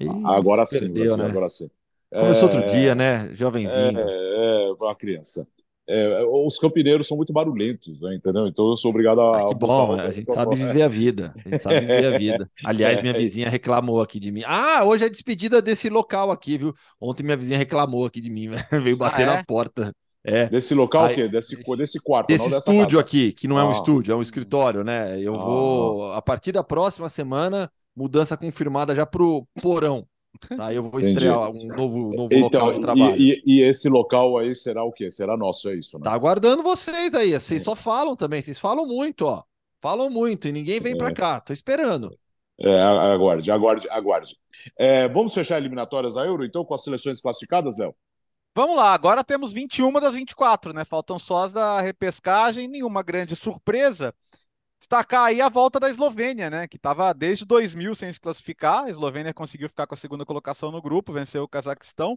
Ih, agora sim, perdeu, né? agora sim. Começou é... outro dia, né? Jovenzinho. É, é uma criança. É, os campineiros são muito barulhentos, né, entendeu? Então eu sou obrigado a. Ah, que bom, a gente sabe viver a vida. A gente sabe viver a vida. Aliás, minha vizinha reclamou aqui de mim. Ah, hoje é despedida desse local aqui, viu? Ontem minha vizinha reclamou aqui de mim, veio bater ah, é? na porta. É. Desse local, o quê? Desse, desse quarto, Desse estúdio casa. aqui, que não é um ah. estúdio, é um escritório, né? Eu ah. vou, a partir da próxima semana, mudança confirmada já pro porão. Tá, eu vou Entendi. estrear um novo, novo então, local de trabalho. E, e, e, esse local aí será o quê? Será nosso, é isso? Né? Tá aguardando vocês aí. Vocês só falam também, vocês falam muito, ó. Falam muito e ninguém vem é. para cá. Tô esperando. É, aguarde, aguarde, aguarde. É, vamos fechar eliminatórias da Euro, então, com as seleções classificadas, Léo? Vamos lá, agora temos 21 das 24, né? Faltam só as da repescagem, nenhuma grande surpresa. Destacar aí a volta da Eslovênia, né? Que estava desde 2000 sem se classificar. A Eslovênia conseguiu ficar com a segunda colocação no grupo, venceu o Cazaquistão.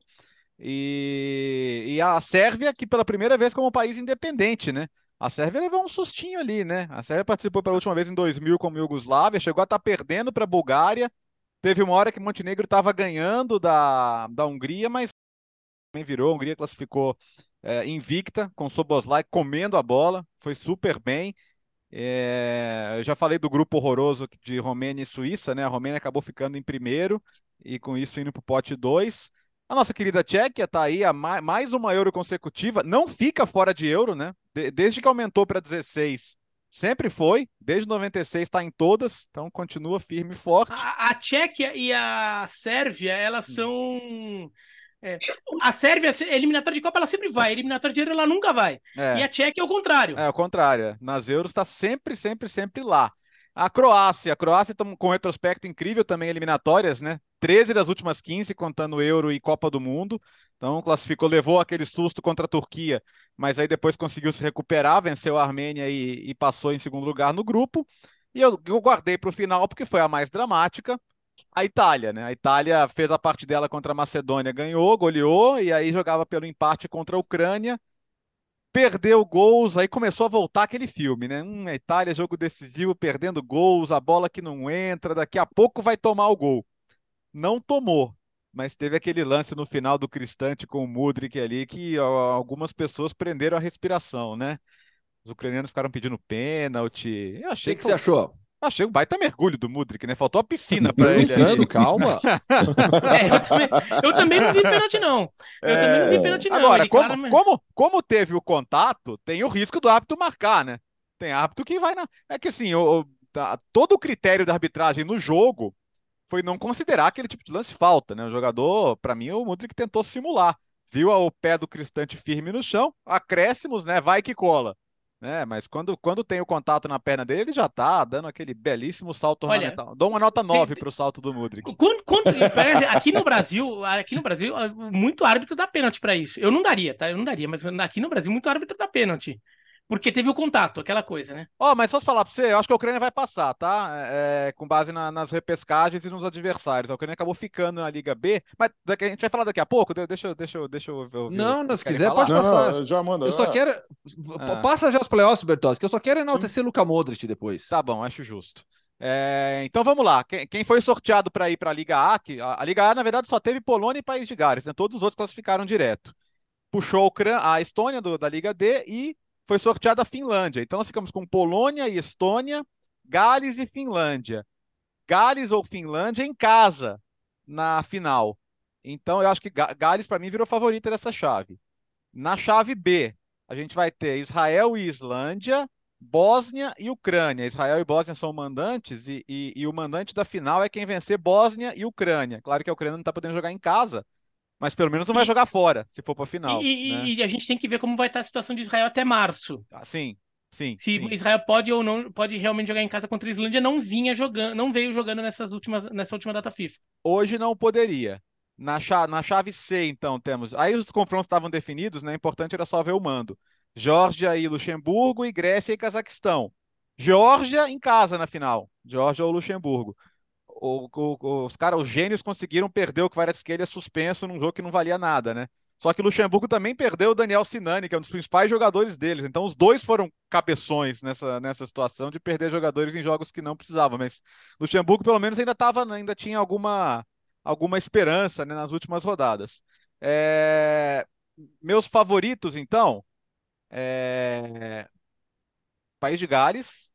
E, e a Sérvia, que pela primeira vez como país independente, né? A Sérvia levou um sustinho ali, né? A Sérvia participou pela última vez em 2000 como Iugoslávia, chegou a estar tá perdendo para a Bulgária. Teve uma hora que Montenegro estava ganhando da, da Hungria, mas também virou. A Hungria classificou é, invicta, com Soboslai comendo a bola, foi super bem. É, eu já falei do grupo horroroso de Romênia e Suíça, né? A Romênia acabou ficando em primeiro e com isso indo para o pote 2. A nossa querida Tchequia está aí a mais, mais uma euro consecutiva, não fica fora de euro, né? De, desde que aumentou para 16, sempre foi, desde 96 está em todas, então continua firme e forte. A, a Tchequia e a Sérvia, elas hum. são é. A Sérvia, eliminatória de Copa, ela sempre vai. Eliminatória de Euro, ela nunca vai. É. E a Tchequia é o contrário. É, o contrário. Nas Euros está sempre, sempre, sempre lá. A Croácia. A Croácia está com um retrospecto incrível também, eliminatórias, né? 13 das últimas 15, contando Euro e Copa do Mundo. Então, classificou, levou aquele susto contra a Turquia, mas aí depois conseguiu se recuperar, venceu a Armênia e, e passou em segundo lugar no grupo. E eu, eu guardei para o final porque foi a mais dramática a Itália, né? A Itália fez a parte dela contra a Macedônia, ganhou, goleou, e aí jogava pelo empate contra a Ucrânia, perdeu gols, aí começou a voltar aquele filme, né? Hum, a Itália, jogo decisivo, perdendo gols, a bola que não entra, daqui a pouco vai tomar o gol. Não tomou, mas teve aquele lance no final do Cristante com o Mudrik ali que algumas pessoas prenderam a respiração, né? Os ucranianos ficaram pedindo pênalti. Eu achei que, que, que você achou? Achei um baita mergulho do Mudrik, né? Faltou a piscina para ele. Entrando, calma. é, eu, também, eu, também, não vi pênalti, não. Eu é... também não vi pênalti, não. Agora, como, claramente... como, como teve o contato, tem o risco do árbitro marcar, né? Tem árbitro que vai na. É que assim, o, o, tá, todo o critério da arbitragem no jogo foi não considerar aquele tipo de lance falta, né? O jogador, para mim, o Mudrik tentou simular. Viu o pé do Cristante firme no chão, acréscimos, né? Vai que cola né? Mas quando, quando tem o contato na perna dele, ele já tá dando aquele belíssimo salto Olha, ornamental. Dou uma nota 9 para o salto do Mudrik. Quando, quando, aqui no Brasil, aqui no Brasil, muito árbitro dá pênalti para isso. Eu não daria, tá? Eu não daria, mas aqui no Brasil, muito árbitro dá pênalti. Porque teve o contato, aquela coisa, né? Ó, oh, mas só falar pra você, eu acho que a Ucrânia vai passar, tá? É, é, com base na, nas repescagens e nos adversários. A Ucrânia acabou ficando na Liga B, mas daqui, a gente vai falar daqui a pouco. Deixa, deixa, deixa eu ver. Não, se quiser, pode passar. Não, já manda. Eu só ah. quero. Ah. Passa já os playoffs, Bertossi, que eu só quero enaltecer. Luca Modric depois. Tá bom, acho justo. É, então vamos lá. Quem, quem foi sorteado para ir para a Liga A, que a, a, Liga A, na verdade, só teve Polônia e País de Gales, né? Todos os outros classificaram direto. Puxou a Estônia do, da Liga D e foi sorteada a Finlândia. Então nós ficamos com Polônia e Estônia, Gales e Finlândia. Gales ou Finlândia em casa na final. Então eu acho que Gales, para mim, virou favorita dessa chave. Na chave B, a gente vai ter Israel e Islândia, Bósnia e Ucrânia. Israel e Bósnia são mandantes e, e, e, o mandante da final é quem vencer Bósnia e Ucrânia. Claro que a Ucrânia não está podendo jogar em casa, mas pelo menos não vai jogar fora, se for para a final. E, né? e, a gente tem que ver como vai estar a situação de Israel até março. Ah, sim, sim. Se sim. Israel pode ou não pode realmente jogar em casa contra a Islândia, não vinha jogando, não veio jogando nessas últimas, nessa última data FIFA. Hoje não poderia. Na chave, na chave C, então, temos. Aí os confrontos estavam definidos, né? O importante era só ver o mando. Geórgia e Luxemburgo, e Grécia e Cazaquistão. Geórgia em casa na final. Geórgia ou Luxemburgo. O, o, os caras, os gênios conseguiram perder o Kvaratskhelia suspenso num jogo que não valia nada, né? Só que Luxemburgo também perdeu o Daniel Sinani, que é um dos principais jogadores deles. Então os dois foram cabeções nessa, nessa situação de perder jogadores em jogos que não precisavam. Mas Luxemburgo, pelo menos, ainda tava, ainda tinha alguma, alguma esperança né, nas últimas rodadas. É... Meus favoritos, então, é... País de Gales,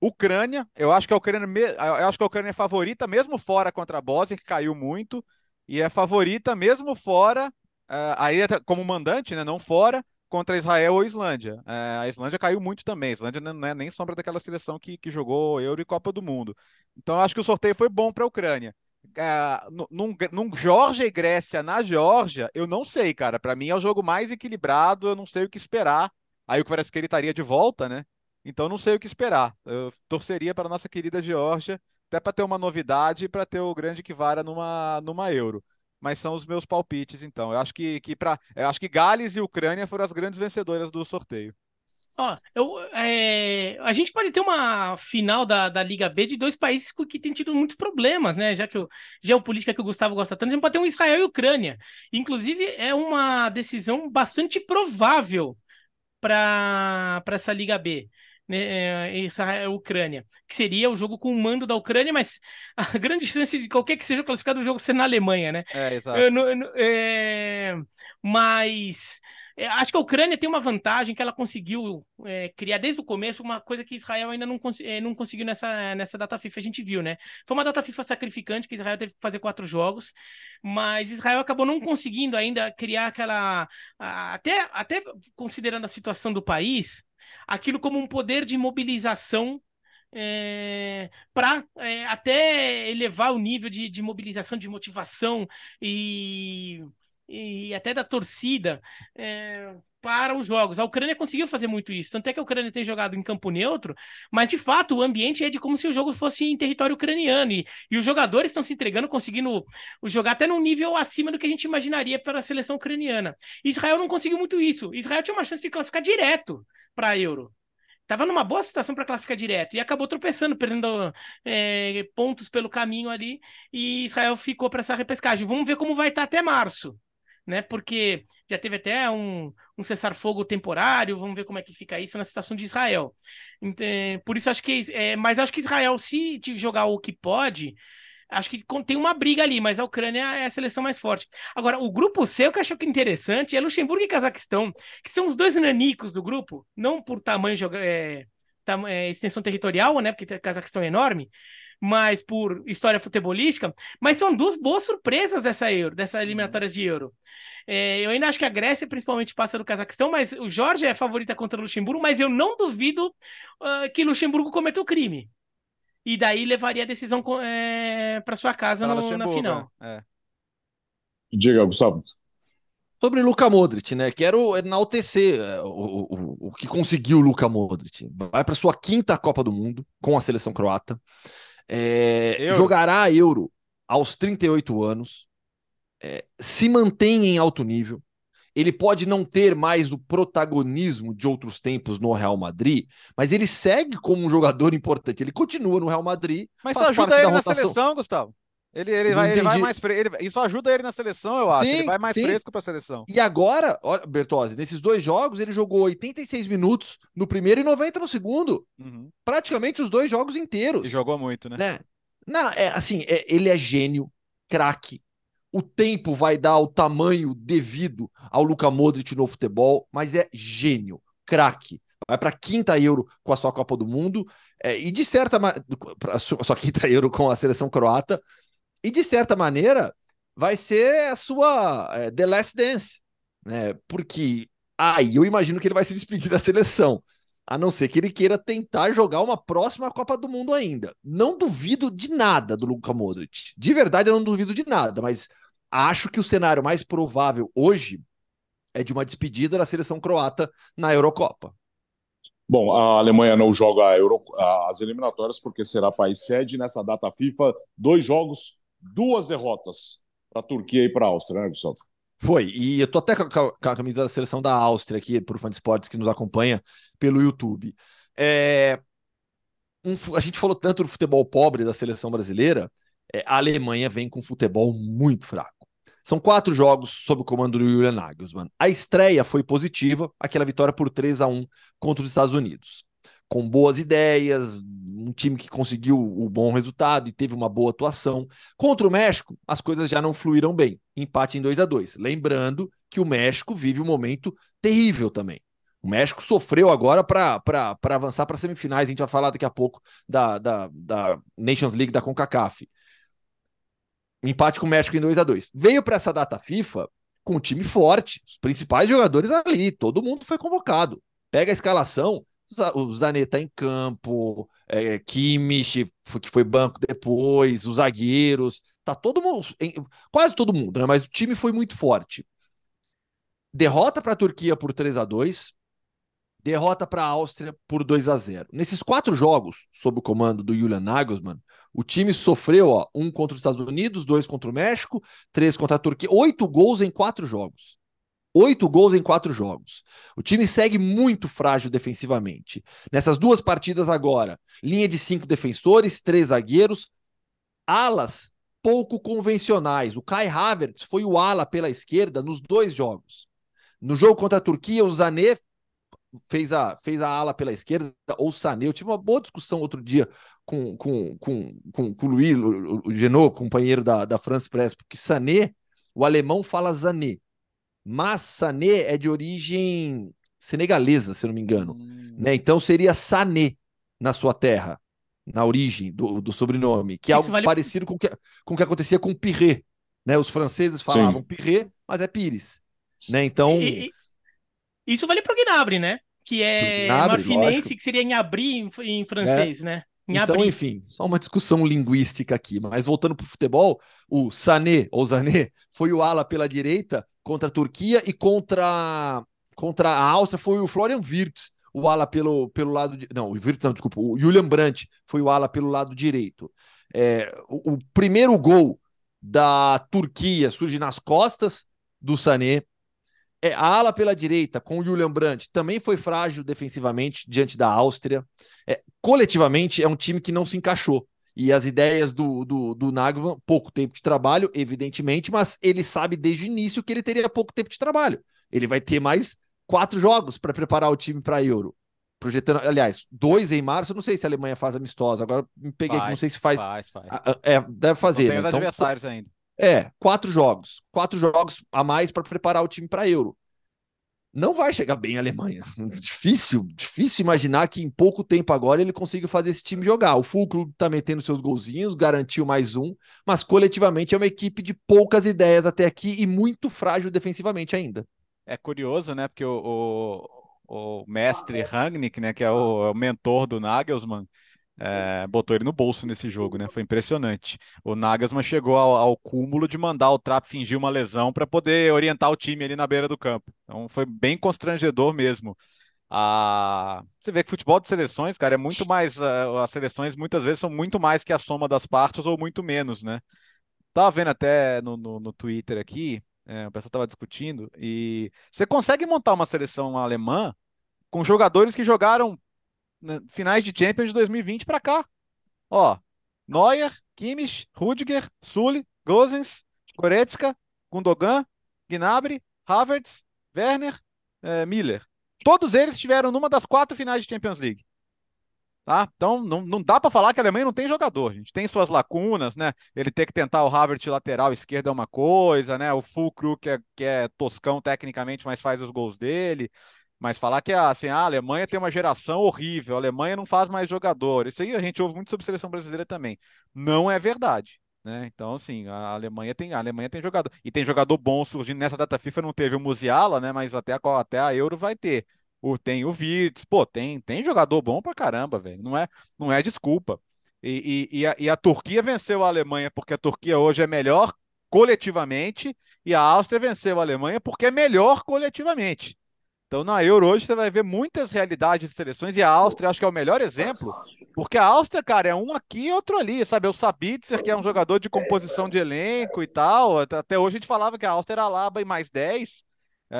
Ucrânia. Eu acho que a Ucrânia, eu acho que a Ucrânia é favorita, mesmo fora contra a Bósnia, que caiu muito, e é favorita mesmo fora, uh, aí como mandante, né, não fora, contra Israel ou Islândia. Uh, a Islândia caiu muito também. A Islândia não é nem sombra daquela seleção que, que jogou Euro e Copa do Mundo. Então eu acho que o sorteio foi bom para a Ucrânia. Uh, num, num Geórgia e Grécia na Geórgia, eu não sei, cara. Para mim é o jogo mais equilibrado, eu não sei o que esperar. Aí o Kvaratskhelia estaria de volta, né? Então não sei o que esperar. Eu torceria para a nossa querida Geórgia, até para ter uma novidade e para ter o grande Kvara numa, numa Euro. Mas são os meus palpites, então. Eu acho que, que para, eu acho que Gales e Ucrânia foram as grandes vencedoras do sorteio. Ó, eu, é, a gente pode ter uma final da, da Liga B de dois países que têm tido muitos problemas, né? Já que o geopolítica que o Gustavo gosta tanto, a gente pode ter um Israel e Ucrânia. Inclusive, é uma decisão bastante provável para essa Liga B. Né, Israel, é, Ucrânia, que seria o jogo com o mando da Ucrânia, mas a grande chance de qualquer que seja classificado o jogo ser na Alemanha, né? É, exato. é, mas é, acho que a Ucrânia tem uma vantagem que ela conseguiu é, criar desde o começo uma coisa que Israel ainda não, cons não conseguiu nessa, nessa data FIFA, a gente viu, né? Foi uma data FIFA sacrificante que Israel teve que fazer quatro jogos, mas Israel acabou não conseguindo ainda criar aquela. Até, até considerando a situação do país, aquilo como um poder de mobilização é, para é, até elevar o nível de, de mobilização, de motivação e e até da torcida é, para os jogos. A Ucrânia conseguiu fazer muito isso, tanto é que a Ucrânia tem jogado em campo neutro, mas de fato o ambiente é de como se o jogo fosse em território ucraniano e, e os jogadores estão se entregando, conseguindo jogar até num nível acima do que a gente imaginaria para a seleção ucraniana. Israel não conseguiu muito isso. Israel tinha uma chance de classificar direto para Euro. Tava numa boa situação para classificar direto e acabou tropeçando, perdendo é, pontos pelo caminho ali. E Israel ficou para essa repescagem. Vamos ver como vai estar tá até março né? Porque já teve até um, um cessar-fogo temporário, vamos ver como é que fica isso na situação de Israel. Então, por isso acho que. É, mas acho que Israel, se jogar o que pode, acho que tem uma briga ali, mas a Ucrânia é a seleção mais forte. Agora, o grupo C, o que eu acho que interessante é Luxemburgo e Cazaquistão, que são os dois nanicos do grupo, não por tamanho, é, tam, é, extensão territorial, né? Porque o Cazaquistão é enorme, mas por história futebolística, mas são duas boas surpresas dessa Euro, dessa eliminatórias de Euro. É, eu ainda acho que a Grécia principalmente passa do Cazaquistão, mas o Jorge é favorita contra o Luxemburgo, mas eu não duvido uh, que Luxemburgo cometa o crime. E daí levaria a decisão é, para sua casa no, na final. É. é. Diga, Gustavo. Sobre Luka Modric, né? Quero enaltecer é, o, o, o que conseguiu o Luka Modric. Vai para sua quinta Copa do Mundo com a seleção croata. É, jogará a Euro aos 38 anos, é, se mantém em alto nível. Ele pode não ter mais o protagonismo de outros tempos no Real Madrid, mas ele segue como um jogador importante. Ele continua no Real Madrid. Mas você ajuda ele na seleção, Gustavo? Ele, ele, vai, ele vai mais fresco. Isso ajuda ele na seleção, eu acho. Sim, ele vai mais sim. fresco pra seleção. E agora, olha, Bertozzi, nesses dois jogos ele jogou 86 minutos no primeiro e 90 no segundo. Uhum. Praticamente os dois jogos inteiros. E jogou muito, né? né? Não, é assim, é- ele é gênio, craque. O tempo vai dar o tamanho devido ao Luka Modric no futebol, mas é gênio, craque. Vai para quinta Euro com a sua Copa do Mundo é, e de certa maneira, a sua quinta Euro com a seleção croata e de certa maneira vai ser a sua é, The Last Dance, né? Porque aí eu imagino que ele vai se despedir da seleção. A não ser que ele queira tentar jogar uma próxima Copa do Mundo ainda. Não duvido de nada do Luka Modric. De verdade, eu não duvido de nada, mas acho que o cenário mais provável hoje é de uma despedida da seleção croata na Eurocopa. Bom, a Alemanha não joga a Euro- as eliminatórias porque será país sede nessa data FIFA. Dois jogos, duas derrotas para a Turquia e para a Áustria, né, Gustavo? Foi, e eu tô até com a, camisa da seleção da Áustria aqui, por fã de esportes que nos acompanha pelo YouTube. É, um a gente falou tanto do futebol pobre da seleção brasileira, é, a Alemanha vem com futebol muito fraco. São quatro jogos sob o comando do Julian Nagelsmann. A estreia foi positiva, aquela vitória por 3 a 1 contra os Estados Unidos. Com boas ideias, um time que conseguiu o bom resultado e teve uma boa atuação. Contra o México, as coisas já não fluíram bem. Empate em 2 a 2 Lembrando que o México vive um momento terrível também. O México sofreu agora para avançar para semifinais. A gente vai falar daqui a pouco da, da, da Nations League da CONCACAF. Empate com o México em 2 a 2 Veio para essa data FIFA com um time forte, os principais jogadores ali, todo mundo foi convocado. Pega a escalação, o Zaneta em campo, é, Kimmich, que foi banco depois, os zagueiros, tá todo mundo, quase todo mundo, né? Mas o time foi muito forte. Derrota para a Turquia por 3 a 2 derrota para a Áustria por 2 a 0 Nesses quatro jogos, sob o comando do Julian Nagelsmann, o time sofreu ó, um contra os Estados Unidos, dois contra o México, três contra a Turquia, oito gols em quatro jogos. Oito gols em quatro jogos. O time segue muito frágil defensivamente. Nessas duas partidas agora, linha de cinco defensores, três zagueiros, alas pouco convencionais. O Kai Havertz foi o ala pela esquerda nos dois jogos. No jogo contra a Turquia, o Zané fez a, fez a ala pela esquerda, ou Sané. Eu tive uma boa discussão outro dia com, com, com, com, com o Luiz, o, o companheiro da, da France Press, porque Sané, o alemão fala Zané, mas Sané é de origem senegalesa, se não me engano. Hum. Né? Então seria Sané na sua terra, na origem do, do sobrenome, que é algo vale... parecido com que, com o que acontecia com Pirret. Né? Os franceses falavam Sim. Pirret, mas é Pires. Né? Então. E, e, isso vale para o Gnabry, né? Que é Gnabry, marfinense, lógico. que seria em abrir em, em francês, é. né? Então, enfim, só uma discussão linguística aqui. Mas voltando para o futebol, o Sané, ou Zané, foi o ala pela direita contra a Turquia e contra, contra a Áustria foi o Florian Wirtz, o ala pelo, pelo lado. De, não, o Wirtz, não, desculpa, o Julian Brandt foi o ala pelo lado direito. É, o, o primeiro gol da Turquia surge nas costas do Sané. É, a ala pela direita, com o Julian Brandt, também foi frágil defensivamente diante da Áustria. É, coletivamente, é um time que não se encaixou. E as ideias do, do, do Nagelsmann, pouco tempo de trabalho, evidentemente, mas ele sabe desde o início que ele teria pouco tempo de trabalho. Ele vai ter mais quatro jogos para preparar o time para a Euro. Projetando, aliás, dois em março, eu não sei se a Alemanha faz amistosa, agora me peguei faz, não sei se faz. Faz, faz. É, deve fazer. Não tem né? os adversários ainda. É, quatro jogos. Quatro jogos a mais para preparar o time para Euro. Não vai chegar bem a Alemanha. Difícil, difícil imaginar que em pouco tempo agora ele consiga fazer esse time jogar. O Fulcro tá metendo seus golzinhos, garantiu mais um, mas coletivamente é uma equipe de poucas ideias até aqui e muito frágil defensivamente ainda. É curioso, né? Porque o, o, o mestre Rangnick, né, que é o, é o mentor do Nagelsmann, é, botou ele no bolso nesse jogo, né? Foi impressionante. O Nagelsmann chegou ao, ao cúmulo de mandar o Trapp fingir uma lesão para poder orientar o time ali na beira do campo. Então foi bem constrangedor mesmo. Ah, você vê que futebol de seleções, cara, é muito mais. As seleções muitas vezes são muito mais que a soma das partes ou muito menos, né? Tava vendo até no, no, no Twitter aqui, é, o pessoal estava discutindo, e você consegue montar uma seleção alemã com jogadores que jogaram finais de Champions de 2020 para cá. Ó, Neuer, Kimmich, Rudiger, Sully, Gozens, Goretzka, Gundogan, Gnabry, Havertz, Werner, eh, Miller. Todos eles estiveram numa das quatro finais de Champions League. Tá? Então não, não dá para falar que a Alemanha não tem jogador. A gente tem suas lacunas, né? Ele ter que tentar o Havertz lateral esquerdo é uma coisa, né? O Fulcru que é, que é toscão tecnicamente, mas faz os gols dele. Mas falar que assim, ah, a Alemanha tem uma geração horrível, a Alemanha não faz mais jogador. Isso aí a gente ouve muito sobre seleção brasileira também. Não é verdade. Né? Então, assim, a Alemanha tem a Alemanha tem jogador e tem jogador bom surgindo nessa data FIFA. Não teve o Musiala, né? Mas até a, até a Euro vai ter. O, tem o Virtus, pô, tem, tem jogador bom pra caramba, velho. Não é, não é desculpa. E, e, e, a, e a Turquia venceu a Alemanha porque a Turquia hoje é melhor coletivamente e a Áustria venceu a Alemanha porque é melhor coletivamente. Então, na Euro hoje você vai ver muitas realidades de seleções e a Áustria acho que é o melhor exemplo, porque a Áustria, cara, é um aqui e outro ali, sabe? O Sabitzer, que é um jogador de composição de elenco e tal. Até hoje a gente falava que a Áustria era Laba e mais 10. É,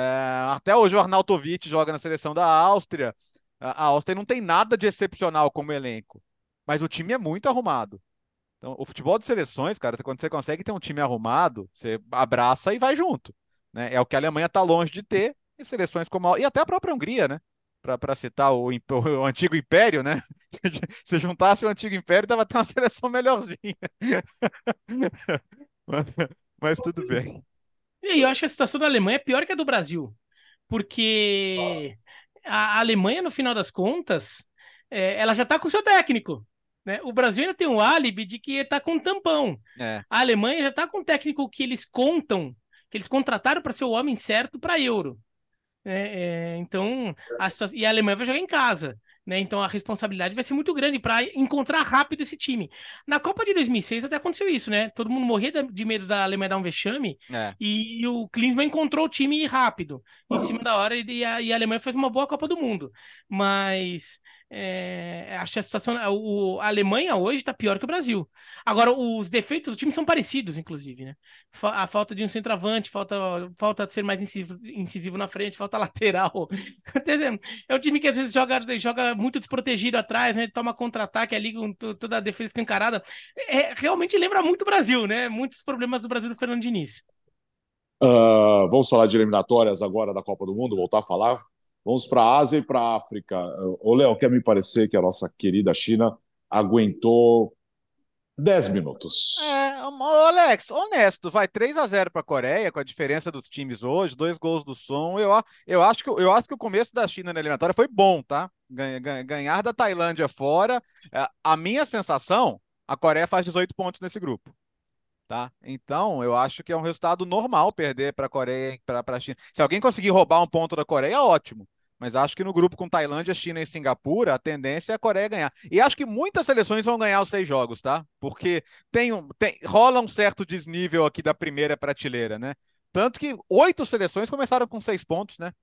até hoje o Arnautovic joga na seleção da Áustria. A Áustria não tem nada de excepcional como elenco, mas o time é muito arrumado. Então, o futebol de seleções, cara, quando você consegue ter um time arrumado, você abraça e vai junto. Né? É o que a Alemanha está longe de ter e seleções como a... e até a própria Hungria, né? Para citar o, o, antigo império, né? Se juntasse o antigo império, dava até uma seleção melhorzinha. mas, mas tudo bem. E eu acho que a situação da Alemanha é pior que a do Brasil. Porque a Alemanha, no final das contas, é, ela já está com o seu técnico. Né? O Brasil ainda tem um álibi de que está com um tampão. É. A Alemanha já está com um técnico que eles contam, que eles contrataram para ser o homem certo para Euro. É, é, então, a situação... e a Alemanha vai jogar em casa. Né? Então a responsabilidade vai ser muito grande para encontrar rápido esse time. Na Copa de 2006 até aconteceu isso, né? Todo mundo morria de medo da Alemanha dar um vexame é. e, o Klinsmann encontrou o time rápido, em cima da hora, e a, e a Alemanha fez uma boa Copa do Mundo. Mas é, acho que a situação. O, a Alemanha hoje está pior que o Brasil. Agora, os defeitos do time são parecidos, inclusive, né? A falta de um centroavante, falta, falta de ser mais incisivo, incisivo na frente, falta lateral. É um time que às vezes joga, joga muito desprotegido atrás, né? Toma contra-ataque ali com toda a defesa escancarada. É, realmente lembra muito o Brasil, né? Muitos problemas do Brasil do Fernando Diniz. Uh, vamos falar de eliminatórias agora da Copa do Mundo, voltar a falar. Vamos para a Ásia e para a África. Ô, Léo, quer me parecer que a nossa querida China aguentou 10 minutos. É, Alex, honesto, vai 3 a 0 para a Coreia, com a diferença dos times hoje, dois gols do som. Eu, eu, acho que, eu acho que o começo da China na eliminatória foi bom, tá? Ganhar da Tailândia fora. É, a minha sensação, a Coreia faz 18 pontos nesse grupo. Tá? Então, eu acho que é um resultado normal perder para a Coreia, para a China. Se alguém conseguir roubar um ponto da Coreia, ótimo. Mas acho que no grupo com Tailândia, China e Singapura, a tendência é a Coreia ganhar. E acho que muitas seleções vão ganhar os seis jogos, tá? Porque tem, um, tem rola um certo desnível aqui da primeira prateleira, né? Tanto que oito seleções começaram com seis pontos, né?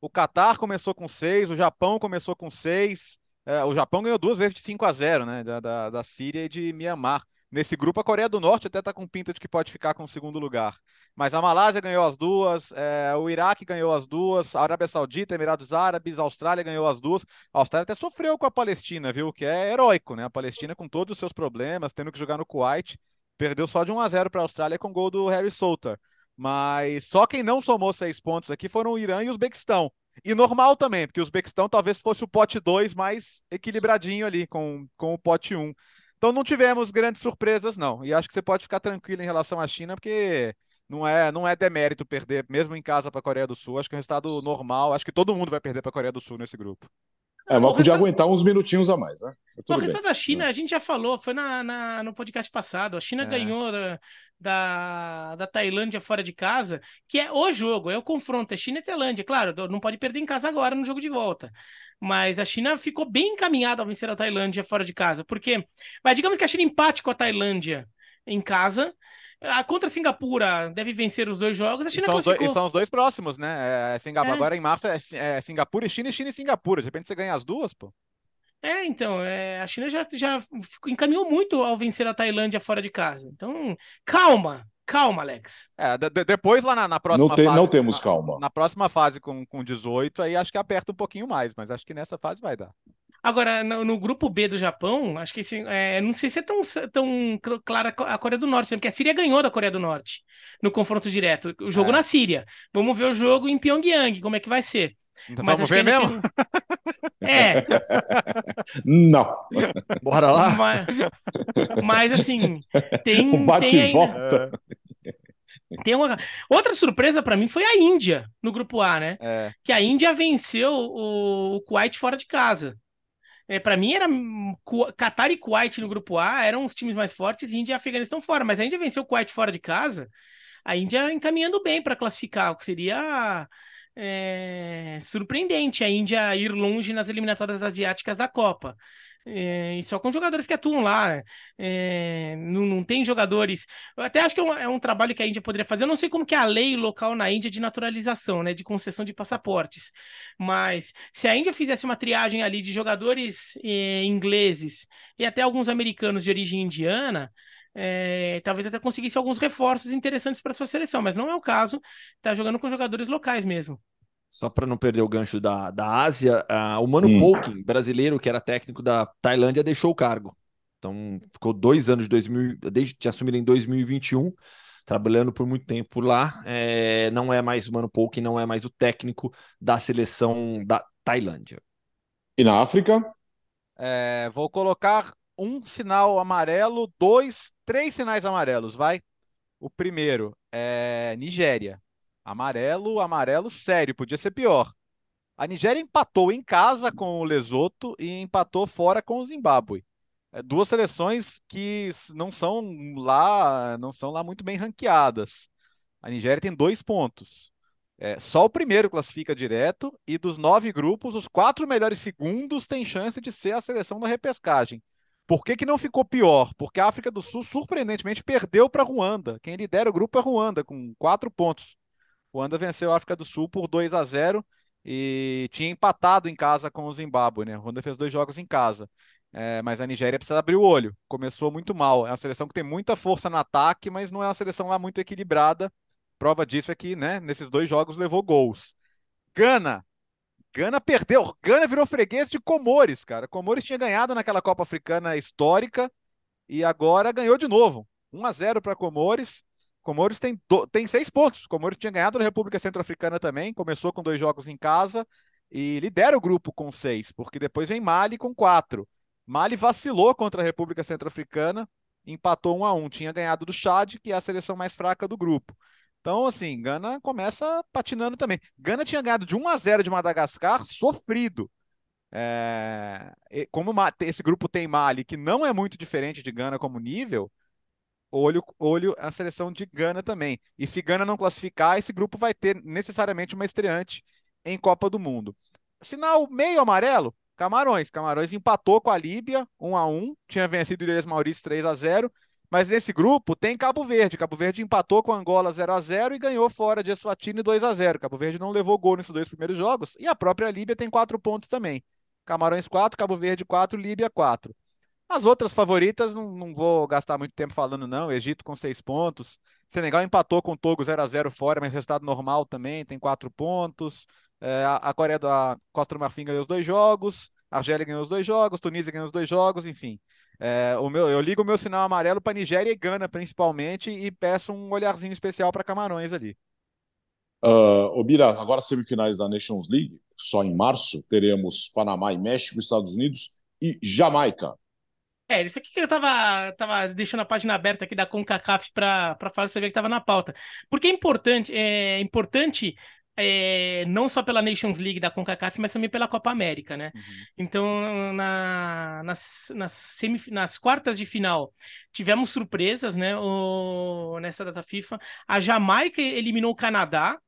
O Catar começou com seis, o Japão começou com seis. É, o Japão ganhou duas vezes de 5 a 0, né? Da, da, da Síria e de Mianmar. Nesse grupo, a Coreia do Norte até está com pinta de que pode ficar com o segundo lugar. Mas a Malásia ganhou as duas, é, o Iraque ganhou as duas, a Arábia Saudita, Emirados Árabes, a Austrália ganhou as duas. A Austrália até sofreu com a Palestina, viu? Que é heróico, né? A Palestina com todos os seus problemas, tendo que jogar no Kuwait, perdeu só de 1 a 0 para a Austrália com gol do Harry Souter. Mas só quem não somou seis pontos aqui foram o Irã e o Uzbequistão. E normal também, porque o Uzbequistão talvez fosse o pote 2 mais equilibradinho ali com, com o pote 1. Um. Então não tivemos grandes surpresas, não. E acho que você pode ficar tranquilo em relação à China, porque não é, não é demérito perder, mesmo em casa para a Coreia do Sul. Acho que é um resultado normal. Acho que todo mundo vai perder para a Coreia do Sul nesse grupo. É, mas podia aguentar uns minutinhos a mais, né? o resultado da China, a gente já falou, foi na, na no podcast passado. A China é. ganhou da, da, da, Tailândia fora de casa, que é o jogo, é o confronto, é China e Tailândia. Claro, não pode perder em casa agora no jogo de volta. Mas a China ficou bem encaminhada ao vencer a Tailândia fora de casa. Porque, mas digamos que a China empate com a Tailândia em casa. A contra a Singapura deve vencer os dois jogos. A China e são, classificou... dois, são os dois próximos, né? É, Singapura, é. Agora em março é, é, Singapura e China e China e Singapura. De repente você ganha as duas, pô. É, então, é, a China já, já encaminhou muito ao vencer a Tailândia fora de casa. Então, calma, Calma, Alex. É, de, depois lá na, na próxima não tem, fase. Não temos calma. Na, na, próxima fase com, com 18, aí acho que aperta um pouquinho mais, mas acho que nessa fase vai dar. Agora, no, no, grupo B do Japão, acho que assim, é, não sei se é tão, tão clara a Coreia do Norte, porque a Síria ganhou da Coreia do Norte no confronto direto. O jogo é. na Síria. Vamos ver o jogo em Pyongyang, como é que vai ser. Então Mas vamos ver mesmo? É. Não. Bora lá? Mas, mas assim, tem. Um bate e volta. Tem uma... Outra surpresa para mim foi a Índia no grupo A, né? É. Que a Índia venceu o, o Kuwait fora de casa. É, para mim era Qatar e Kuwait no grupo A eram os times mais fortes, Índia e Afeganistão fora, mas a Índia venceu o Kuwait fora de casa, a Índia encaminhando bem para classificar, o que seria é, surpreendente a Índia ir longe nas eliminatórias asiáticas da Copa. É, e só com jogadores que atuam lá. É, não, não tem jogadores. Eu até acho que é um, é um, trabalho que a Índia poderia fazer. Eu não sei como que é a lei local na Índia de naturalização, né? De concessão de passaportes. Mas se a Índia fizesse uma triagem ali de jogadores é, ingleses e até alguns americanos de origem indiana. É, talvez até conseguisse alguns reforços interessantes para sua seleção, mas não é o caso. Está jogando com jogadores locais mesmo. Só para não perder o gancho da, da Ásia, uh, o Mano hum. Polkin, brasileiro, que era técnico da Tailândia, deixou o cargo. Então, ficou dois anos de 2000, desde que assumiu em 2021, trabalhando por muito tempo lá. É, não é mais o Mano Polkin, não é mais o técnico da seleção da Tailândia. E na África? É, vou colocar um sinal amarelo, dois, três sinais amarelos, vai? O primeiro é Nigéria. Amarelo, amarelo sério, podia ser pior. A Nigéria empatou em casa com o Lesoto e empatou fora com o Zimbábue. É, duas seleções que não são lá, não são lá muito bem ranqueadas. A Nigéria tem dois pontos. É, só o primeiro classifica direto e dos nove grupos, os quatro melhores segundos têm chance de ser a seleção da repescagem. Por que, que não ficou pior? Porque a África do Sul, surpreendentemente, perdeu para Ruanda. Quem lidera o grupo é Ruanda, com quatro pontos. Ruanda venceu a África do Sul por 2 a 0 e tinha empatado em casa com o Zimbábue, né? Ruanda fez dois jogos em casa. É, mas a Nigéria precisa abrir o olho. Começou muito mal. É uma seleção que tem muita força no ataque, mas não é uma seleção lá muito equilibrada. Prova disso é que, né, nesses dois jogos levou gols. Gana. Gana perdeu. Gana virou freguês de Comores, cara. Comores tinha ganhado naquela Copa Africana histórica e agora ganhou de novo. 1 a 0 para Comores. Comores tem, do, tem seis pontos. Comores tinha ganhado na República Centro-Africana também, começou com dois jogos em casa e lidera o grupo com seis, porque depois vem Mali com quatro. Mali vacilou contra a República Centro-Africana, empatou um a um, tinha ganhado do Chad, que é a seleção mais fraca do grupo. Então, assim, Gana começa patinando também. Gana tinha ganhado de 1 a 0 de Madagascar, sofrido. É... Como esse grupo tem Mali, que não é muito diferente de Gana como nível, olho, olho a seleção de Gana também. E se Gana não classificar, esse grupo vai ter necessariamente uma estreante em Copa do Mundo. Sinal meio amarelo, Camarões. Camarões empatou com a Líbia 1 a 1, tinha vencido o Ilhas Maurício 3 a 0, mas nesse grupo tem Cabo Verde. Cabo Verde empatou com Angola 0 a 0 e ganhou fora de Eswatini 2 a 0. Cabo Verde não levou gol nesses dois primeiros jogos e a própria Líbia tem quatro pontos também. Camarões 4, Cabo Verde 4, Líbia 4. As outras favoritas, não, não, vou gastar muito tempo falando, não. Egito com seis pontos. Senegal empatou com o Togo 0 a 0 fora, mas resultado normal também, tem quatro pontos. É, a Coreia da Costa do Marfim ganhou os dois jogos. A Argélia ganhou os dois jogos. Tunísia ganhou os dois jogos, enfim. É, o meu, eu ligo o meu sinal amarelo para Nigéria e Gana, principalmente, e peço um olharzinho especial para Camarões ali. Uh, Obira, agora semifinais da Nations League, só em março, teremos Panamá e México, Estados Unidos e Jamaica. É, isso aqui que eu tava, tava deixando a página aberta aqui da CONCACAF para falar, você ver que tava na pauta. Porque é importante, é importante é, não só pela Nations League da CONCACAF, mas também pela Copa América, né? Uhum. Então, na, nas, nas, semif nas quartas de final, tivemos surpresas, né? O, nessa data FIFA. A Jamaica eliminou o Canadá,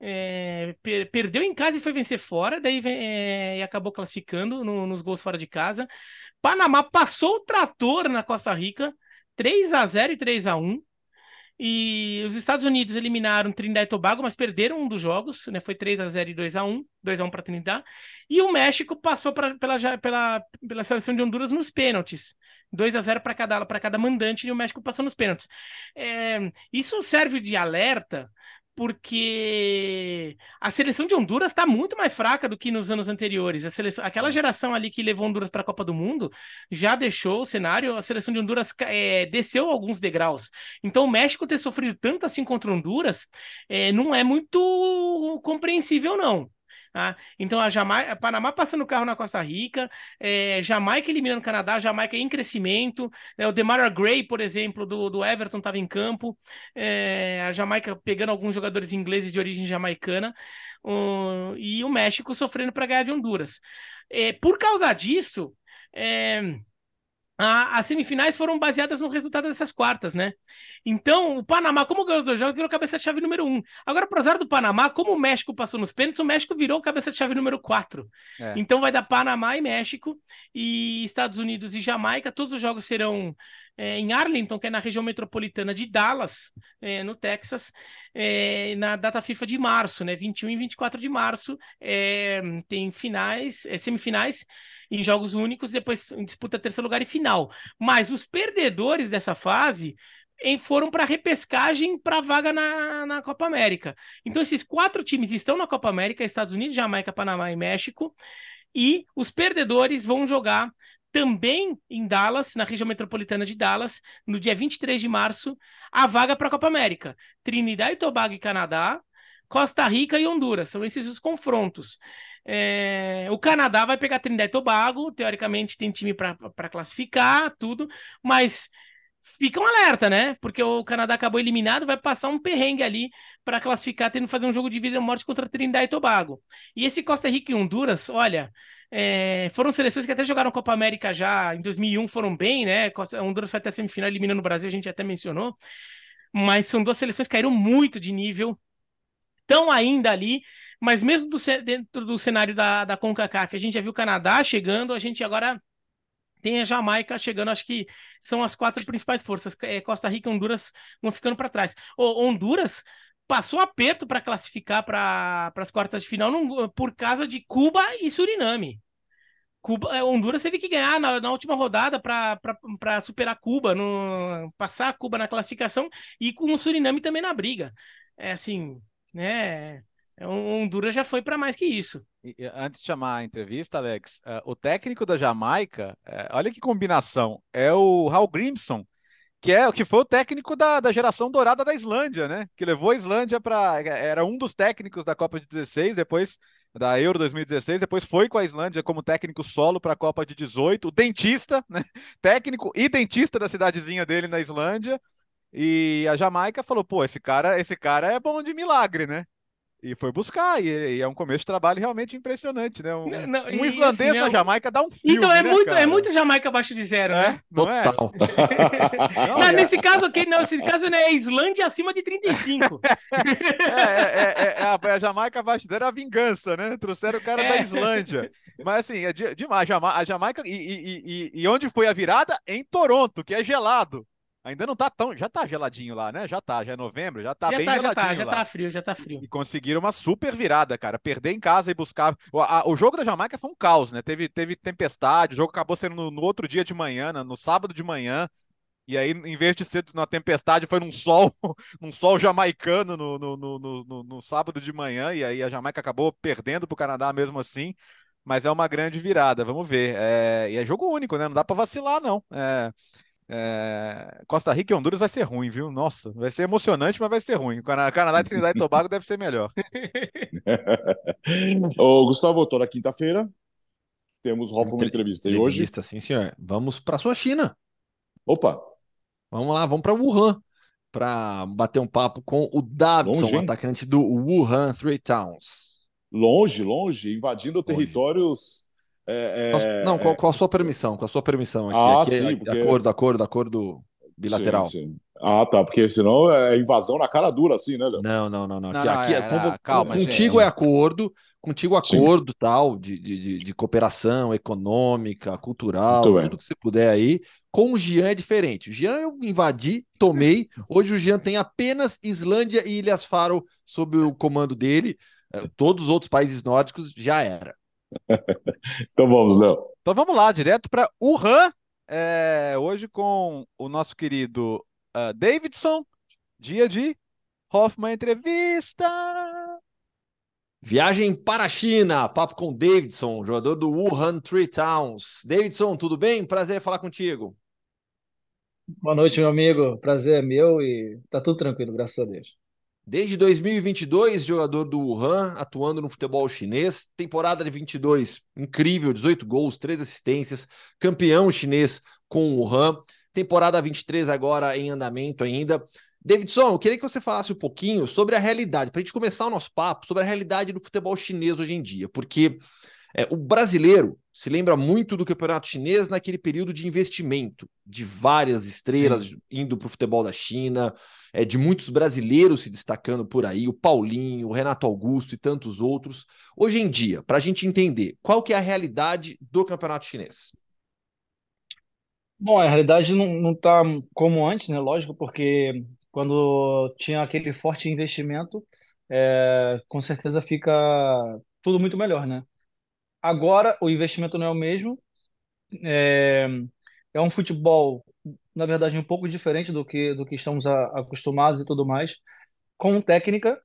é, per perdeu em casa e foi vencer fora, daí é, e acabou classificando no, nos gols fora de casa. Panamá passou o trator na Costa Rica, 3 a 0 e 3 a 1 e os Estados Unidos eliminaram Trinidad e Tobago, mas perderam um dos jogos, né? Foi 3 a 0 e 2 a 1 2 a 1 para Trinidad. E o México passou pra, pela, pela, pela seleção de Honduras nos pênaltis. 2 a 0 para cada, cada mandante e o México passou nos pênaltis. É, isso serve de alerta porque a seleção de Honduras está muito mais fraca do que nos anos anteriores. A seleção, aquela geração ali que levou Honduras para a Copa do Mundo já deixou o cenário. A seleção de Honduras é, desceu alguns degraus. Então, o México ter sofrido tanto assim contra Honduras é, não é muito compreensível, não. Ah, então a Jamaica, Panamá passando o carro na Costa Rica, é, Jamaica eliminando o Canadá, Jamaica em crescimento, né, o Demara Gray, por exemplo, do, do Everton estava em campo, é, a Jamaica pegando alguns jogadores ingleses de origem jamaicana, um, e o México sofrendo para ganhar de Honduras. É, por causa disso, a, as semifinais foram baseadas no resultado dessas quartas, né? Então, o Panamá, como ganhou os dois jogos, virou cabeça-chave número um. Agora, pro azar do Panamá, como o México passou nos pênaltis, o México virou cabeça-chave número quatro. É. Então, vai dar Panamá e México, e Estados Unidos e Jamaica. Todos os jogos serão é, em Arlington, que é na região metropolitana de Dallas, é, no Texas, é, na data FIFA de março, né? 21 e 24 de março. É, tem finais, é, semifinais em jogos únicos, depois disputa terceiro lugar e final. Mas os perdedores dessa fase foram para repescagem para vaga na, na Copa América. Então, esses quatro times estão na Copa América: Estados Unidos, Jamaica, Panamá e México. E os perdedores vão jogar também em Dallas, na região metropolitana de Dallas, no dia 23 de março, a vaga para a Copa América. Trinidad e Tobago e Canadá, Costa Rica e Honduras. São esses os confrontos. É, o Canadá vai pegar Trinidad e Tobago, teoricamente tem time para classificar, tudo, mas fica um alerta, né? Porque o Canadá acabou eliminado, vai passar um perrengue ali para classificar, tendo que fazer um jogo de vida e morte contra Trinidad e Tobago. E esse Costa Rica e Honduras, olha, é, foram seleções que até jogaram Copa América já em 2001, foram bem, né? Costa, Honduras foi até a semifinal eliminando o Brasil, a gente até mencionou. Mas são duas seleções que caíram muito de nível, estão ainda ali, mas mesmo do, dentro do cenário da, da CONCACAF, a gente já viu o Canadá chegando, a gente agora tem a Jamaica chegando, acho que são as quatro principais forças. É, Costa Rica e Honduras vão ficando para trás. O Honduras passou aperto para classificar para as quartas de final por causa de Cuba e Suriname. Cuba, é, Honduras teve que ganhar na, na última rodada para superar Cuba, no, passar Cuba na classificação e com o Suriname também na briga. É assim, né? O é Honduras já foi para mais que isso. E, antes de chamar a entrevista, Alex, uh, o técnico da Jamaica, uh, olha que combinação, é o Hal Grimson, que é que foi o técnico da, da geração dourada da Islândia, né? Que levou a Islândia para era um dos técnicos da Copa de 16, depois da Euro 2016, depois foi com a Islândia como técnico solo para a Copa de 18, o dentista, né? Técnico e dentista da cidadezinha dele na Islândia. E a Jamaica falou: "Pô, esse cara, esse cara é bom de milagre, né?" E foi buscar, e, e, é um começo de trabalho realmente impressionante, né? Um, não, não, um islandês assim, na Jamaica dá um filme, Então é né, muito, cara? é muito Jamaica abaixo de zero, é? né? Não é? Total. Não, Mas é- nesse caso aqui, não, nesse caso né, é Islândia acima de 35. É, é, é, é a, a Jamaica abaixo de zero é a vingança, né? Trouxeram o cara da É. Islândia. Mas assim, é de- demais. A Jamaica. E, e, e, e onde foi a virada? Em Toronto, que é gelado. Ainda não tá tão. Já tá geladinho lá, né? Já tá, já é novembro, já tá já bem tá, já geladinho tá, já lá. tá frio, já tá frio. E conseguiram uma super virada, cara. Perder em casa e buscar. O, a- o jogo da Jamaica foi um caos, né? Teve, teve tempestade, o jogo acabou sendo no, no outro dia de manhã, na- no sábado de manhã. E aí, em vez de ser na tempestade, foi num sol, num sol jamaicano no, no, no, no, no- sábado de manhã. E aí a Jamaica acabou perdendo pro Canadá mesmo assim. Mas é uma grande virada, vamos ver. É, e é jogo único, né? Não dá pra vacilar, não. É, é, Costa Rica e Honduras vai ser ruim, viu? Nossa, vai ser emocionante, mas vai ser ruim. Cana- Canadá e Trinidad e Tobago deve ser melhor. Ô, Gustavo, toda quinta-feira temos Hoffman entrevista. E hoje, Entrevista, sim, senhor. Vamos para sua China. opa, Vamos lá, vamos para Wuhan para bater um papo com o Davidson, Longe, atacante do Wuhan Three Towns. longe, longe, invadindo territórios. É, Qual- é, Não, com, com a sua permissão, com a sua permissão aqui. Ah, aqui é- sim, aqui, porque- Acordo, acordo, acordo bilateral. sim, sim. Ah, tá, porque senão é invasão na cara dura, assim, né, Léo? Não, não, não, não. Não, Aqui, não, aqui é, era- com- calma, contigo gente. é acordo, contigo Sim. acordo tal, de, de, de, de cooperação econômica, cultural, Muito bem. tudo que você puder aí. Com o Jean é diferente. O Jean eu invadi, tomei. Hoje o Jean tem apenas Islândia e Ilhas Faro sob o comando dele. Eh, Todos os outros países nórdicos já era. Então vamos, Léo. Então vamos lá, direto para Wuhan, é, hoje com o nosso querido ah, Davidson, dia de Hoffman Entrevista. Viagem para a China, papo com Davidson, jogador do Wuhan Three Towns. Davidson, tudo bem? Prazer falar contigo. Boa noite, meu amigo. Prazer é meu e tá tudo tranquilo, graças a Deus. Desde 2022, jogador do Wuhan, atuando no futebol chinês. Temporada de 22, incrível, 18 gols, 3 assistências, campeão chinês com o Wuhan. Temporada 23 agora em andamento ainda. Davidson, eu queria que você falasse um pouquinho sobre a realidade, para a gente começar o nosso papo, sobre a realidade do futebol chinês hoje em dia, porque é, o brasileiro se lembra muito do campeonato chinês naquele período de investimento, de várias estrelas Sim. indo para o futebol da China, é, de muitos brasileiros se destacando por aí, o Paulinho, o Renato Augusto e tantos outros. Hoje em dia, para a gente entender qual que é a realidade do campeonato chinês. Bom, a realidade não está como antes, né? Lógico, porque quando tinha aquele forte investimento, é, com certeza fica tudo muito melhor, né? Agora o investimento não é o mesmo, é, é um futebol, na verdade, um pouco diferente do que, do que estamos a, acostumados e tudo mais, com técnica,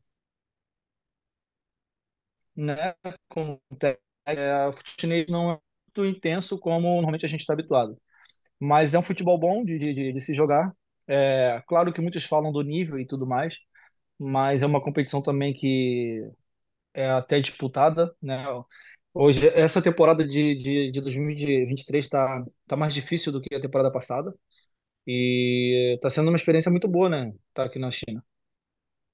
né? Com técnica, é, o futebol não é muito intenso como normalmente a gente está habituado. Mas é um futebol bom de, de, de se jogar, é, claro que muitos falam do nível e tudo mais, mas é uma competição também que é até disputada, né? Hoje, essa temporada de, de, de 2023 está tá mais difícil do que a temporada passada e está sendo uma experiência muito boa, né? Tá aqui na China.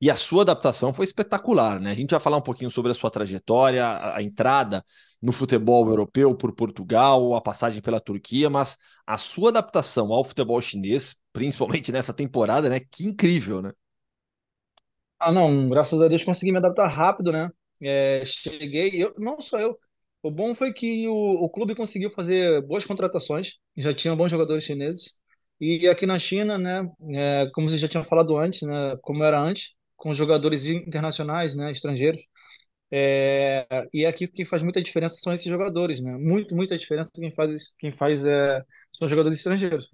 E a sua adaptação foi espetacular, né? A gente vai falar um pouquinho sobre a sua trajetória, a, a entrada no futebol europeu por Portugal, a passagem pela Turquia, mas a sua adaptação ao futebol chinês, principalmente nessa temporada, né? Que incrível, né? Ah, não, graças a Deus consegui me adaptar rápido, né? É, cheguei, eu, não só eu. O bom foi que o, o clube conseguiu fazer boas contratações, já tinha bons jogadores chineses. E aqui na China, né, é, como você já tinha falado antes, né, como era antes, com jogadores internacionais, né, estrangeiros. É, e aqui quem faz muita diferença são esses jogadores, né? Muito, muita diferença quem faz, quem faz é, são jogadores estrangeiros.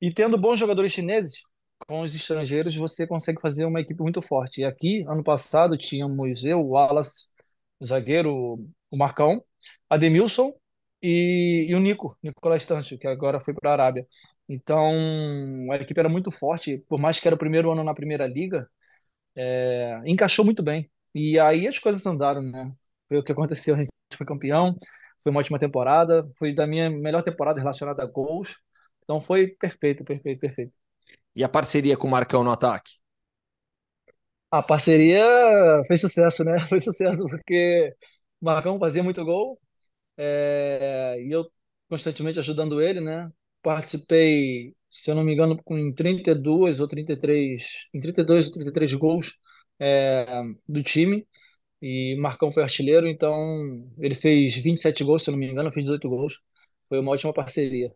E tendo bons jogadores chineses com os estrangeiros, você consegue fazer uma equipe muito forte. E aqui, ano passado, tínhamos eu, o Wallace, o zagueiro, o Marcão, Ademilson e, e o Nico, Nicolás Tancho, que agora foi para a Arábia. Então, a equipe era muito forte, por mais que era o primeiro ano na Primeira Liga, é, encaixou muito bem. E aí as coisas andaram, né? Foi o que aconteceu, a gente foi campeão, foi uma ótima temporada, foi da minha melhor temporada relacionada a gols. Então foi perfeito, perfeito, perfeito. E a parceria com o Marcão no ataque? A parceria fez sucesso, né? Foi sucesso, porque o Marcão fazia muito gol, é, e eu constantemente ajudando ele, né? Participei, se eu não me engano, com 32 ou 33, em 32 ou 33 gols é, do time. E Marcão foi artilheiro, então ele fez 27 gols, se eu não me engano, fez 18 gols. Foi uma ótima parceria.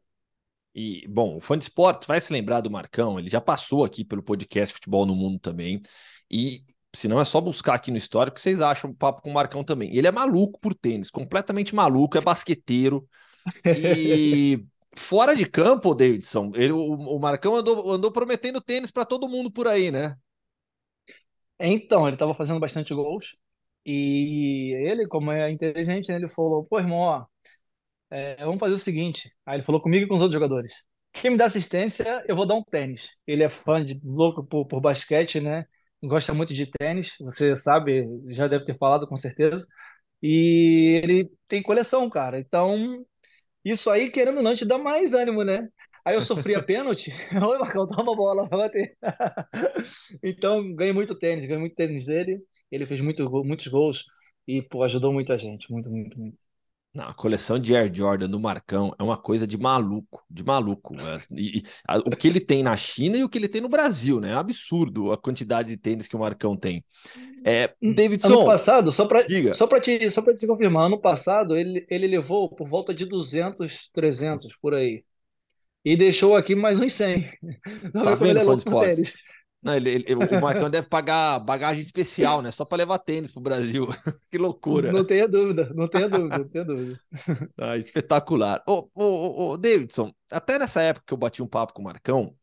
E, bom, o fã de esportes vai se lembrar do Marcão, ele já passou aqui pelo podcast Futebol no Mundo também. E se não é só buscar aqui no histórico, vocês acham o papo com o Marcão também. Ele é maluco por tênis, completamente maluco, é basqueteiro. E fora de campo, Davidson, ele, o, o Marcão andou, andou prometendo tênis para todo mundo por aí, né? Então, ele estava fazendo bastante gols. E ele, como é inteligente, né, ele falou: pô, irmão, ó, é, vamos fazer o seguinte. Aí ele falou comigo e com os outros jogadores. Quem me dá assistência, eu vou dar um tênis. Ele é fã de louco por, por basquete, né? Gosta muito de tênis, você sabe, já deve ter falado com certeza. E ele tem coleção, cara. Então, isso aí, querendo ou não, te dá mais ânimo, né? Aí eu sofri a pênalti. Oi, Marcão, toma a bola, vai bater. então, ganhei muito tênis, ganhei muito tênis dele. Ele fez muito, muitos gols e, pô, ajudou muita gente. Muito, muito, muito. Não, a coleção de Air Jordan do Marcão é uma coisa de maluco, de maluco. E, e a, o que ele tem na China e o que ele tem no Brasil, né? É um absurdo a quantidade de tênis que o Marcão tem. É, Davidson. Ano passado, só para só para te, só te confirmar, ano passado ele, ele levou por volta de 200, 300 por aí. E deixou aqui mais uns 100. Tá vendo, é fã de? Não, ele, ele, o Marcão deve pagar bagagem especial, né? Só para levar tênis pro Brasil. que loucura. Não tenha dúvida, não tenha dúvida, não tenha dúvida. Ah, espetacular. Ô, ô, ô, Davidson, até nessa época que eu bati um papo com o Marcão,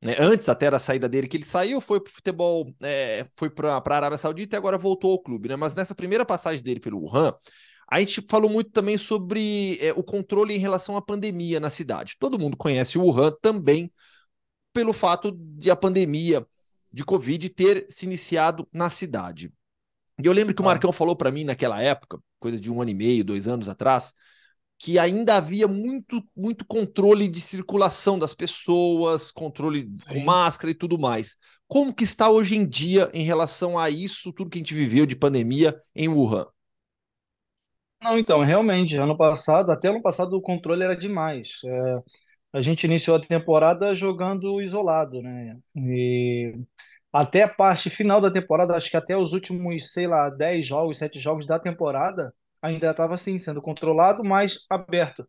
né? Antes até era a saída dele, que ele saiu, foi para o futebol, é, foi para a Arábia Saudita e agora voltou ao clube, né? Mas nessa primeira passagem dele pelo Wuhan, a gente falou muito também sobre é, o controle em relação à pandemia na cidade. Todo mundo conhece o Wuhan também pelo fato de a pandemia de Covid ter se iniciado na cidade. E eu lembro que o Marcão falou para mim naquela época, coisa de um ano e meio, dois anos atrás, que ainda havia muito, muito controle de circulação das pessoas, controle Sim. com máscara e tudo mais. Como que está hoje em dia em relação a isso, tudo que a gente viveu de pandemia em Wuhan? Não, então, realmente, ano passado, até ano passado o controle era demais. É, a gente iniciou a temporada jogando isolado, né? E até a parte final da temporada, acho que até os últimos, sei lá, 10 jogos, 7 jogos da temporada, ainda estava assim, sendo controlado, mas aberto.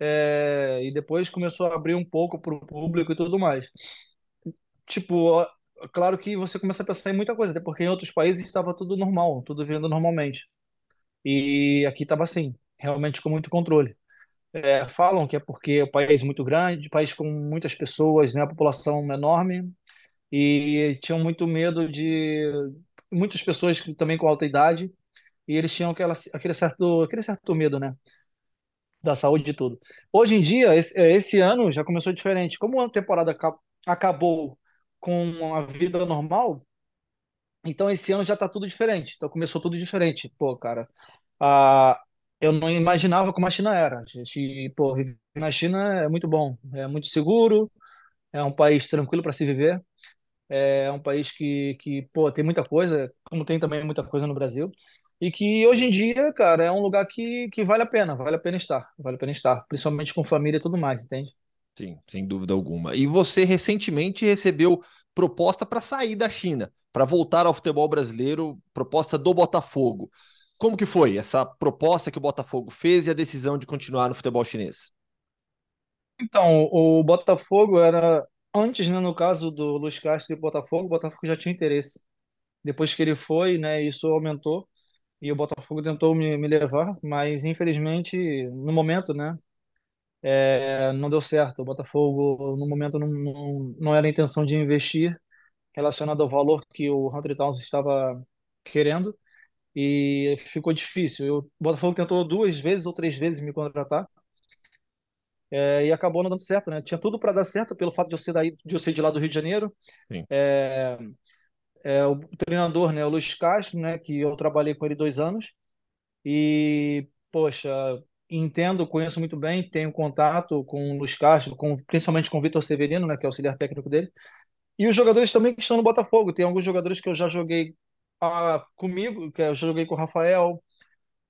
É, e depois começou a abrir um pouco para o público e tudo mais. Tipo, claro que você começa a pensar em muita coisa, até porque em outros países estava tudo normal, tudo vindo normalmente. E aqui estava assim, realmente com muito controle. É, falam que é porque o país é muito grande, país com muitas pessoas, né, a população enorme, e tinham muito medo de muitas pessoas também com alta idade e eles tinham aquela, aquele, certo, aquele certo medo, né? Da saúde e tudo. Hoje em dia, esse, é, esse ano já começou diferente. Como a temporada acabou com a vida normal, então esse ano já tá tudo diferente. Então começou tudo diferente. Pô, cara, a, eu não imaginava como a China era. A gente, pô, viver na China é muito bom, é muito seguro, é um país tranquilo para se viver. É um país que, que, pô, tem muita coisa, como tem também muita coisa no Brasil. E que hoje em dia, cara, é um lugar que, que vale a pena, vale a pena estar, vale a pena estar, principalmente com família e tudo mais, entende? Sim, sem dúvida alguma. E você recentemente recebeu proposta para sair da China, para voltar ao futebol brasileiro, proposta do Botafogo. Como que foi essa proposta que o Botafogo fez e a decisão de continuar no futebol chinês? Então, o Botafogo era antes, né, no caso do Luiz Castro e Botafogo, o Botafogo já tinha interesse. Depois que ele foi, né, isso aumentou e o Botafogo tentou me, me levar, mas infelizmente no momento, né, é, não deu certo. O Botafogo no momento não, não, não era a intenção de investir relacionado ao valor que o Hunter Towns estava querendo e ficou difícil. o Botafogo tentou duas vezes ou três vezes me contratar é, e acabou não dando certo, né? Tinha tudo para dar certo pelo fato de eu ser daí, de eu ser de lá do Rio de Janeiro. É, é, o treinador, né, o Luiz Castro, né, que eu trabalhei com ele dois anos. E, poxa, entendo, conheço muito bem, tenho contato com o Luiz Castro, com, principalmente com o Vitor Severino, né, que é o auxiliar técnico dele. E os jogadores também que estão no Botafogo. Tem alguns jogadores que eu já joguei ah, comigo, que eu joguei com o Rafael,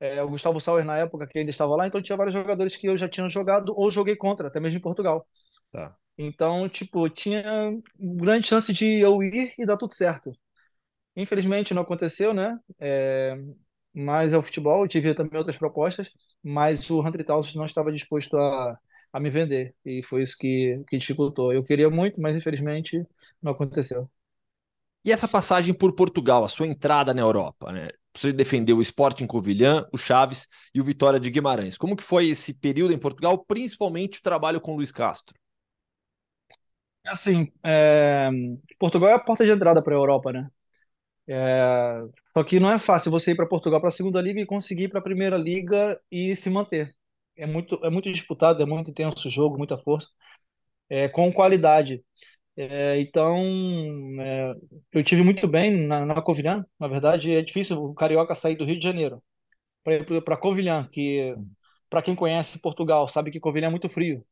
é, o Gustavo Sauer na época que ainda estava lá, então tinha vários jogadores que eu já tinha jogado ou joguei contra, até mesmo em Portugal. Tá. Então, tipo, tinha grande chance de eu ir e dar tudo certo. Infelizmente não aconteceu, né? É, mas é o futebol, eu tive também outras propostas, mas o Hunter Towns não estava disposto a, a me vender, e foi isso que, que dificultou. Eu queria muito, mas infelizmente não aconteceu. E essa passagem por Portugal, a sua entrada na Europa, né? Você defendeu o Sporting Covilhã, o Chaves e o Vitória de Guimarães. Como que foi esse período em Portugal, principalmente o trabalho com o Luiz Castro? Assim, é... Portugal é a porta de entrada para a Europa, né? É... Só que não é fácil você ir para Portugal para a segunda liga e conseguir ir para a primeira liga e se manter. É muito, é muito disputado, é muito intenso o jogo, muita força, é, com qualidade. É, então, é, eu tive muito bem na, na Covilhã. Na verdade, é difícil o carioca sair do Rio de Janeiro para Covilhã, que para quem conhece Portugal sabe que Covilhã é muito frio.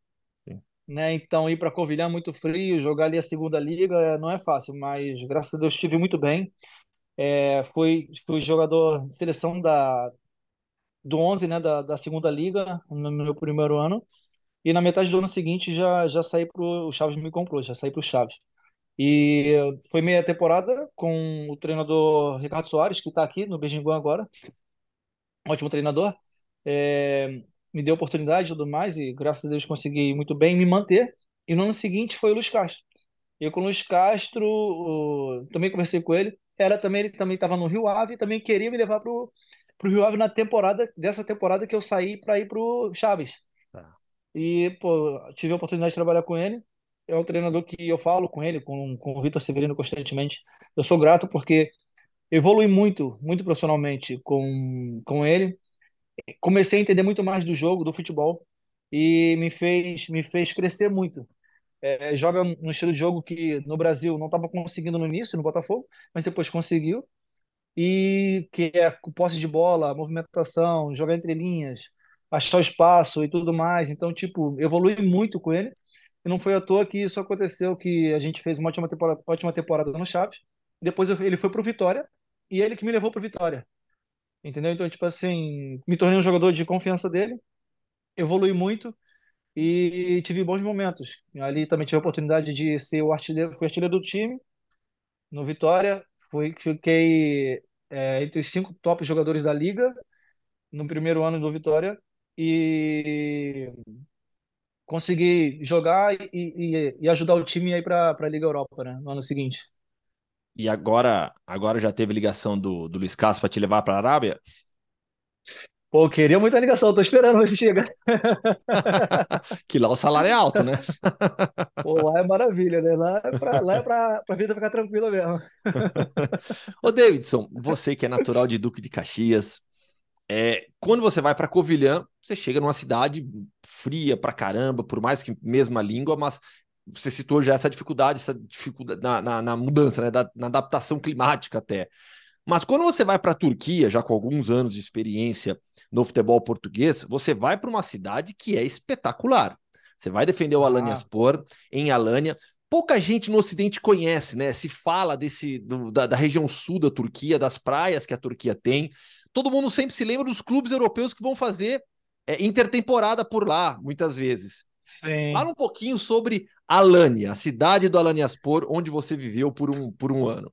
Né? Então, ir para Covilhã é muito frio, jogar ali a segunda liga é, não é fácil, mas graças a Deus estive muito bem. É, fui, fui jogador de seleção da, do 11 né, da, da segunda liga no meu primeiro ano. E na metade do ano seguinte já, já saí pro. O Chaves me comprou, já saí pro Chaves. E foi meia temporada com o treinador Ricardo Soares, que está aqui no Beijinho agora. Ótimo treinador. É, me deu oportunidade e tudo mais, e graças a Deus consegui muito bem me manter. E no ano seguinte foi o Luiz Castro. Eu com o Luiz Castro, o, também conversei com ele. Era também, ele também estava no Rio Ave e também queria me levar pro, pro Rio Ave na temporada, dessa temporada que eu saí para ir pro Chaves. E, pô, tive a oportunidade de trabalhar com ele. é um treinador que eu falo com ele, com, com o Vitor Severino constantemente. Eu sou grato porque evolui muito, muito profissionalmente com, com ele. Comecei a entender muito mais do jogo, do futebol, e me fez, me fez crescer muito. É, joga no estilo de jogo que no Brasil não estava conseguindo no início, no Botafogo, mas depois conseguiu. E que é posse de bola, movimentação, jogar entre linhas, achar o espaço e tudo mais. Então, tipo, evolui muito com ele. E não foi à toa que isso aconteceu, que a gente fez uma ótima temporada, ótima temporada no Chaves. Depois ele foi pro Vitória e ele que me levou pro Vitória. Entendeu? Então, tipo assim, me tornei um jogador de confiança dele, evolui muito e tive bons momentos. Ali também tive a oportunidade de ser o artilheiro, fui artilheiro do time no Vitória, fui, fiquei é, entre os cinco top jogadores da liga no primeiro ano do Vitória e consegui jogar e, e, e ajudar o time aí para a Liga Europa, né, no ano seguinte. E agora, agora já teve ligação do, do Luiz Castro para te levar para a Arábia? Pô, queria muita ligação, tô esperando ver se chega. que lá o salário é alto, né? Pô, lá é maravilha, né? Lá é pra, lá é pra, pra vida ficar tranquila mesmo. Ô, Davidson, você que é natural de Duque de Caxias, é, quando você vai para Covilhã, você chega numa cidade fria pra caramba, por mais que mesma língua, mas você citou já essa dificuldade, essa dificuldade na, na, na mudança, né, da, na adaptação climática até. Mas quando você vai para a Turquia, já com alguns anos de experiência no futebol português, você vai para uma cidade que é espetacular. Você vai defender o ah. Alanyaspor em Alanya. Pouca gente no Ocidente conhece, né? Se fala desse do, da, da região sul da Turquia, das praias que a Turquia tem. Todo mundo sempre se lembra dos clubes europeus que vão fazer é, intertemporada por lá, muitas vezes. Sim. Fala um pouquinho sobre Alanya, a cidade do Alanyaspor, onde você viveu por um, por um ano.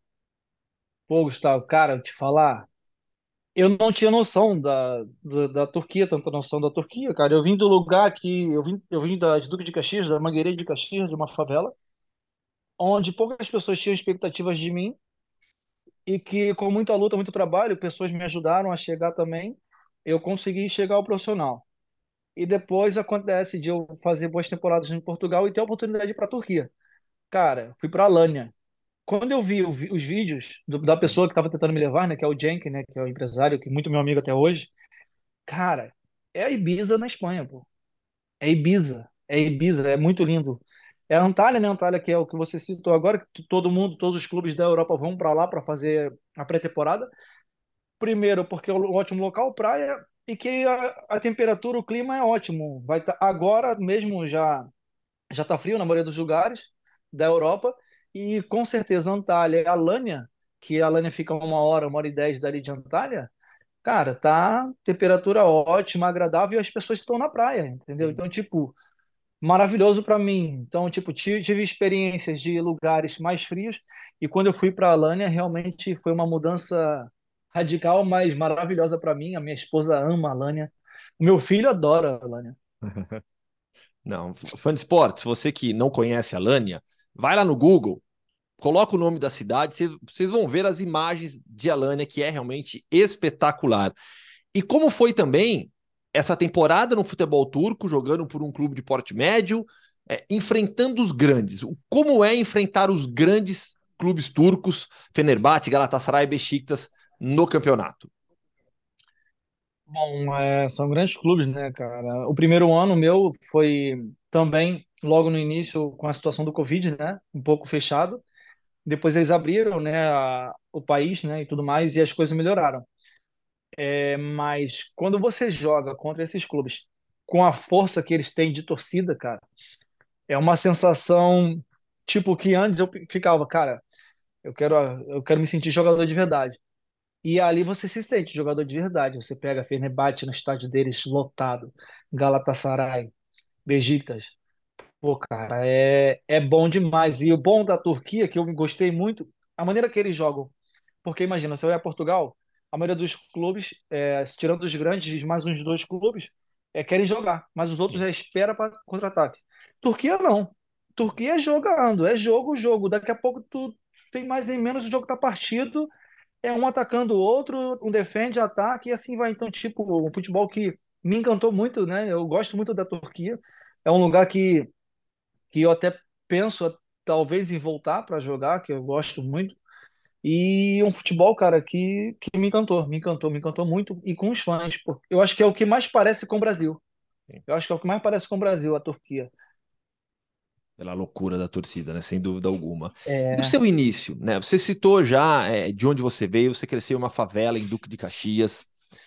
Pô, Gustavo, cara, te falar, eu não tinha noção da, da, da, Turquia, tanta noção da Turquia, cara. Eu vim do lugar que. Eu vim, eu vim da, de Duque de Caxias, da Mangueirinha de Caxias, de uma favela, onde poucas pessoas tinham expectativas de mim, e que, com muita luta, muito trabalho, pessoas me ajudaram a chegar também. Eu consegui chegar ao profissional. E depois acontece de eu fazer boas temporadas em Portugal e ter a oportunidade para a Turquia. Cara, fui para Alanya quando eu vi os vídeos do, da pessoa que estava tentando me levar, né, que é o Jenk, né, que é o empresário, que é muito meu amigo até hoje, cara, é a Ibiza na Espanha, pô. É Ibiza, é Ibiza, é muito lindo. É a Antalya, né, Antalya, que é o que você citou agora, que todo mundo, todos os clubes da Europa vão para lá para fazer a pré-temporada. Primeiro, porque é um ótimo local, praia, e que a, a temperatura, o clima é ótimo. Vai tá, agora mesmo já já tá frio na maioria dos lugares da Europa e com certeza Antalya e Alânia, que a Alânia fica uma hora, uma hora e dez dali de Antalya, cara, tá temperatura ótima, agradável e as pessoas estão na praia, entendeu? Então, tipo, maravilhoso para mim. Então, tipo, tive, experiências de lugares mais frios e quando eu fui para Alânia, realmente foi uma mudança radical, mas maravilhosa para mim. A minha esposa ama a Alânia. O meu filho adora a Alânia. Não, fã de esportes, você que não conhece a Alânia, Vai lá no Google, coloca o nome da cidade, vocês vão ver as imagens de Alânia, que é realmente espetacular. E como foi também essa temporada no futebol turco, jogando por um clube de porte médio, é, enfrentando os grandes. Como é enfrentar os grandes clubes turcos, Fenerbahçe, Galatasaray Besiktas, no campeonato? Bom, é, são grandes clubes, né, cara? O primeiro ano meu foi também logo no início com a situação do Covid, né, um pouco fechado. Depois eles abriram, né, a, o país, né, e tudo mais, e as coisas melhoraram. É, mas quando você joga contra esses clubes com a força que eles têm de torcida, cara, é uma sensação tipo que antes eu ficava, cara, eu quero, eu quero me sentir jogador de verdade. E ali você se sente jogador de verdade. Você pega Fenerbahçe no estádio deles lotado, Galatasaray, Besiktas, Pô, cara, é, é bom demais. E o bom da Turquia, que eu gostei muito, a maneira que eles jogam. Porque imagina, você vai a Portugal, a maioria dos clubes, é, tirando os grandes, mais uns dois clubes, é, querem jogar, mas os outros é espera para contra-ataque. Turquia não. Turquia é jogando, é jogo, jogo. Daqui a pouco tu tem mais em menos, o jogo tá partido, é um atacando o outro, um defende, ataque, e assim vai. Então, tipo, um futebol que me encantou muito, né? Eu gosto muito da Turquia. É um lugar que que eu até penso talvez em voltar para jogar, que eu gosto muito. E um futebol, cara, que, que me encantou, me encantou, me encantou muito. E com os fãs, porque eu acho que é o que mais parece com o Brasil. Eu acho que é o que mais parece com o Brasil, a Turquia. Pela loucura da torcida, né? Sem dúvida alguma. É... No seu início, né? Você citou já é, de onde você veio, você cresceu em uma favela em Duque de Caxias.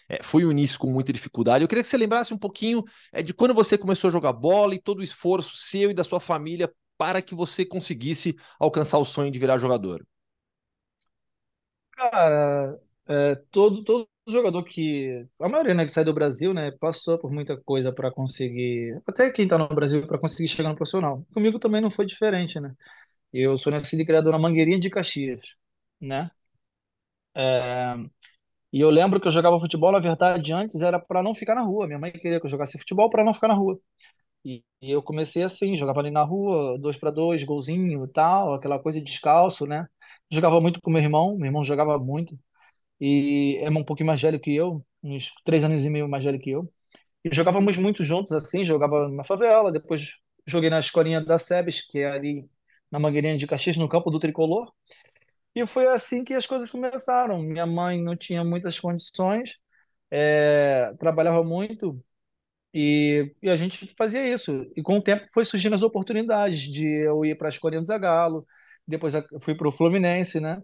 É, foi um início com muita dificuldade. Eu queria que você lembrasse um pouquinho é, de quando você começou a jogar bola e todo o esforço seu e da sua família para que você conseguisse alcançar o sonho de virar jogador. Cara, é, todo, todo jogador que. A maioria, né, que sai do Brasil, né, passou por muita coisa para conseguir. Até quem tá no Brasil para conseguir chegar no profissional. Comigo também não foi diferente, né? Eu sou nascido e criado na Mangueirinha de Caxias, né? É, e eu lembro que eu jogava futebol, na verdade, antes era para não ficar na rua. Minha mãe queria que eu jogasse futebol para não ficar na rua. E, e eu comecei assim, jogava ali na rua, dois para dois, golzinho e tal, aquela coisa de descalço, né? Jogava muito com meu irmão, meu irmão jogava muito. E é um pouquinho mais velho que eu, uns três anos e meio mais velho que eu. E jogávamos muito juntos, assim, jogava na favela, depois joguei na escolinha da Sebes, que é ali na Mangueirinha de Caxias, no campo do Tricolor. E foi assim que as coisas começaram. Minha mãe não tinha muitas condições, é, trabalhava muito e, e, a gente fazia isso. E com o tempo foi surgindo as oportunidades de eu ir para a Escolinha do Zagalo, depois fui para o Fluminense, né?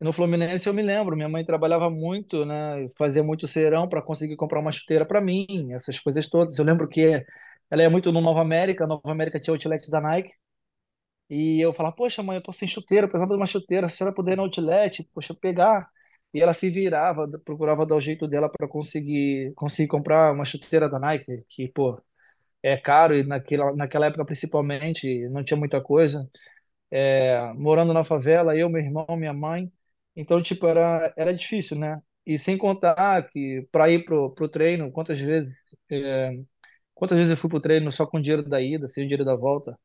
No Fluminense eu me lembro, minha mãe trabalhava muito, né? Fazia muito serão para conseguir comprar uma chuteira para mim, essas coisas todas. Eu lembro que ela ia muito no Nova América, Nova América tinha outlet da Nike. E eu falava, poxa, mãe, eu tô sem chuteira, precisava de uma chuteira, se ela puder ir no outlet, poxa, pegar. E ela se virava, procurava dar o jeito dela para conseguir conseguir comprar uma chuteira da Nike, que, pô, é caro e naquela, naquela época principalmente não tinha muita coisa. É, morando na favela, eu, meu irmão, minha mãe. Então, tipo, era, era difícil, né? E sem contar que para ir pro, pro treino, quantas vezes é, quantas vezes eu fui pro treino só com dinheiro da ida, sem o dinheiro da volta.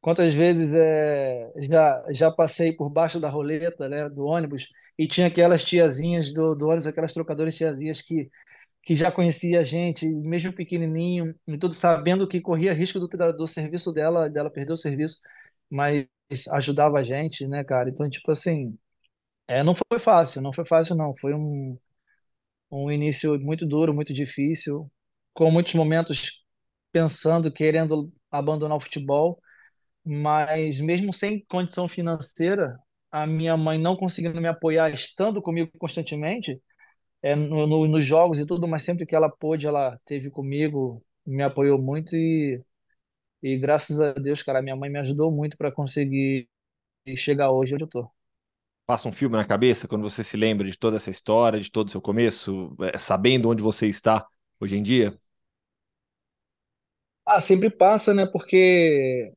Quantas vezes é, já, já passei por baixo da roleta, né, do ônibus, e tinha aquelas tiazinhas do, do ônibus, aquelas trocadoras tiazinhas que, que já conhecia a gente, mesmo pequenininho, tudo sabendo que corria risco do, do serviço dela, dela perder o serviço, mas ajudava a gente, né, cara? Então, tipo assim, é, não foi fácil, não foi fácil, não. Foi um, um início muito duro, muito difícil, com muitos momentos pensando, querendo abandonar o futebol, mas mesmo sem condição financeira, a minha mãe não conseguindo me apoiar, estando comigo constantemente, é, no, no, nos jogos e tudo, mas sempre que ela pôde, ela teve comigo, me apoiou muito e, e graças a Deus, cara, minha mãe me ajudou muito para conseguir chegar hoje onde eu tô. Passa um filme na cabeça quando você se lembra de toda essa história, de todo o seu começo, é, sabendo onde você está hoje em dia? Ah, sempre passa, né? Porque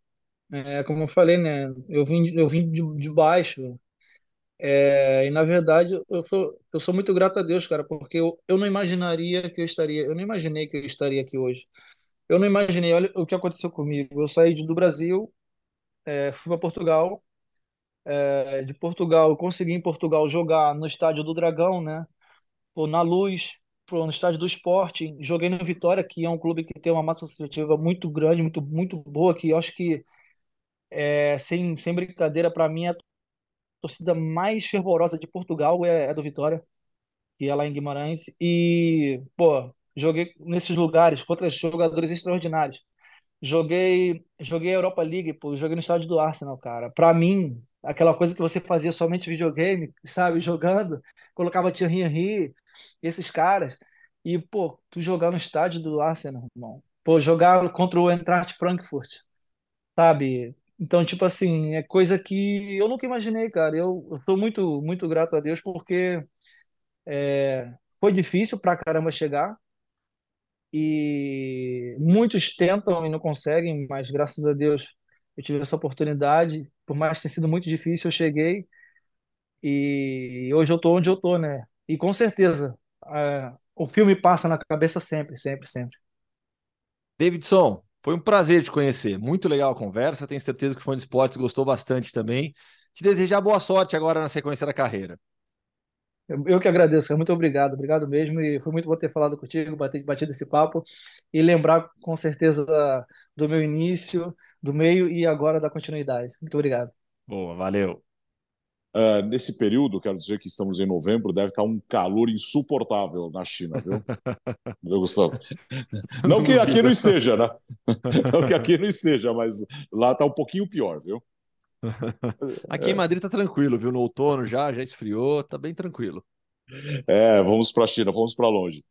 é, como eu falei, né? Eu vim, eu vim de, de baixo. É, e na verdade eu sou, eu sou muito grato a Deus, cara, porque eu, eu não imaginaria que eu estaria, eu não imaginei que eu estaria aqui hoje. Eu não imaginei, olha o que aconteceu comigo. Eu saí do Brasil, é, fui para Portugal. É, de Portugal, eu consegui em Portugal jogar no estádio do Dragão, né? Pô, na Luz, no estádio do Esporte. Joguei no Vitória, que é um clube que tem uma massa associativa muito grande, muito, muito boa, que eu acho que é, sem, sem brincadeira, para mim, a torcida mais fervorosa de Portugal é, é do Vitória, que é lá em Guimarães. E, pô, joguei nesses lugares contra jogadores extraordinários. Joguei, joguei a Europa League, pô, joguei no estádio do Arsenal, cara. Para mim, aquela coisa que você fazia somente videogame, sabe, jogando, colocava Thierry Henry, esses caras. E, pô, tu jogar no estádio do Arsenal, irmão. Pô, jogar contra o Eintracht Frankfurt, sabe? Então, tipo assim, é coisa que eu nunca imaginei, cara. Eu, sou muito, muito grato a Deus porque é, foi difícil pra caramba chegar e muitos tentam e não conseguem, mas graças a Deus eu tive essa oportunidade. Por mais que tenha sido muito difícil, eu cheguei e hoje eu tô onde eu tô, né? E com certeza, o filme passa na cabeça sempre, sempre, sempre. Davidson, foi um prazer te conhecer. Muito legal a conversa. Tenho certeza que o fã de esportes gostou bastante também. Te desejar boa sorte agora na sequência da carreira. Eu, que agradeço, muito obrigado, obrigado mesmo. E foi muito bom ter falado contigo, bater, batido esse papo e lembrar com certeza do meu início, do meio e agora da continuidade. Muito obrigado. Boa, valeu. Uh, nesse período, quero dizer que estamos em novembro, deve estar um calor insuportável na China, viu? viu, Gustavo? Não que aqui não esteja, né? Não que aqui não esteja, mas lá está um pouquinho pior, viu? Aqui em Madrid tá tranquilo, viu? No outono já, já esfriou, tá bem tranquilo. É, vamos para a China, vamos para longe.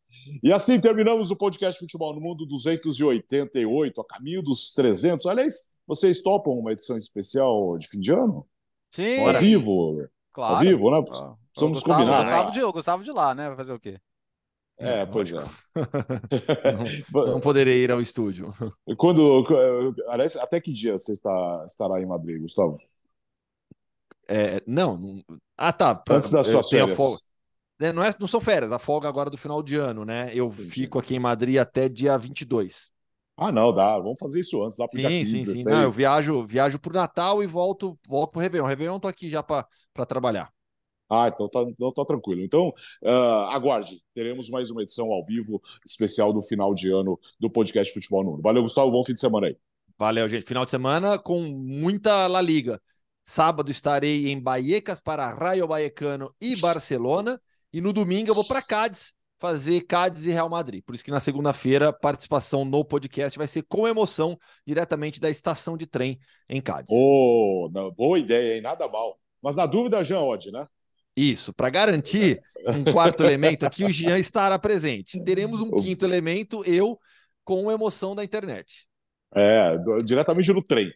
E assim terminamos o podcast Futebol no Mundo 288, a caminho dos 300. Aliás, vocês topam uma edição especial de fim de ano? Sim. Ao vivo. Claro. Ao vivo, né? Ah, Precisamos Gustavo, combinar. Gustavo de, eu gostava de lá, né? Vai fazer o quê? É, pois é. Não, não poderei ir ao estúdio. Quando, aliás, até que dia você está, estará em Madrid, Gustavo? É, não, não- Ah, tá. Antes das suas férias. folga. É, não, é, não são férias, a folga agora do final de ano, né? Eu fico aqui em Madrid até dia 22. Ah, não, dá. Vamos fazer isso antes, lá pro dia Sim, 15, sim, sim. 16. Não, eu viajo, viajo pro Natal e volto, volto pro Réveillon. Réveillon tô aqui já para trabalhar. Ah, então tá, então tá tranquilo. Então, ah, aguarde. Teremos mais uma edição ao vivo especial do final de ano do podcast Futebol no Mundo. Valeu, Gustavo. Bom fim de semana aí. Valeu, gente. Final de semana com muita La Liga. Sábado estarei em Vallecas para Rayo Vallecano e Barcelona. E no domingo eu vou para Cádiz fazer Cádiz e Real Madrid. Por isso que na segunda-feira, participação no podcast vai ser com emoção, diretamente da estação de trem em Cádiz. Não, boa ideia, hein? Nada mal. Mas na dúvida, Jean Odd, né? Isso, para garantir um quarto elemento aqui, o Jean estará presente. Teremos um quinto elemento, eu, com emoção da internet. É, diretamente no trem.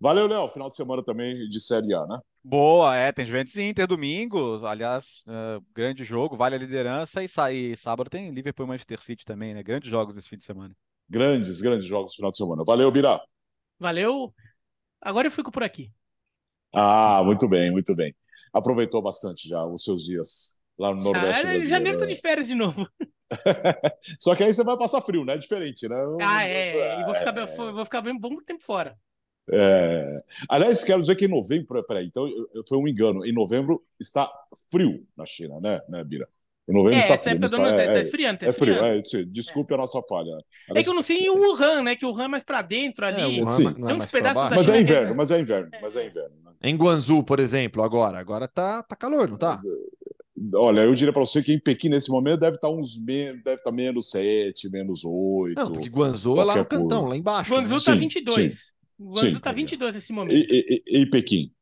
Valeu, Léo. Final de semana também de Série A, né? Boa, é, tem Juventus e Inter domingo, aliás, é, grande jogo, vale a liderança e sai sábado tem Liverpool e Manchester City também, né? Grandes jogos nesse fim de semana. Grandes, grandes jogos no final de semana. Valeu, Birá. Valeu. Agora eu fico por aqui. Ah, muito bem, muito bem. Aproveitou bastante já os seus dias lá no Nordeste Ah, janeiro tô de férias de novo. Só que aí você vai passar frio, né? É diferente, né? Ah, é. E vou ficar, bem- vou ficar bem bom tempo fora. É. Aliás, quero dizer que em novembro, peraí, então foi um engano. Em novembro está frio na China, né, né Bira? Em novembro É, está essa frio. época não do ano está- tá, tá é, esfriando, tá é frio, é, desculpe a nossa falha. É que eu não sei em Wuhan, né? Que o Wuhan é mais pra dentro ali. É, o Wuhan Sim. é Tem uns pedaços da Mas é inverno, mas é inverno, mas é inverno. né? Em Guangzhou, por exemplo, agora. Agora tá, tá calor, não tá? Olha, eu diria para você que em Pequim, nesse momento, deve estar uns men deve estar menos 7, menos 8. Não, porque Guangzhou é lá no qualquer cantão, lá embaixo. né? Guangzhou tá Sim, 22. Guangzhou sim. tá 22 nesse momento. E, e, e- Pequim?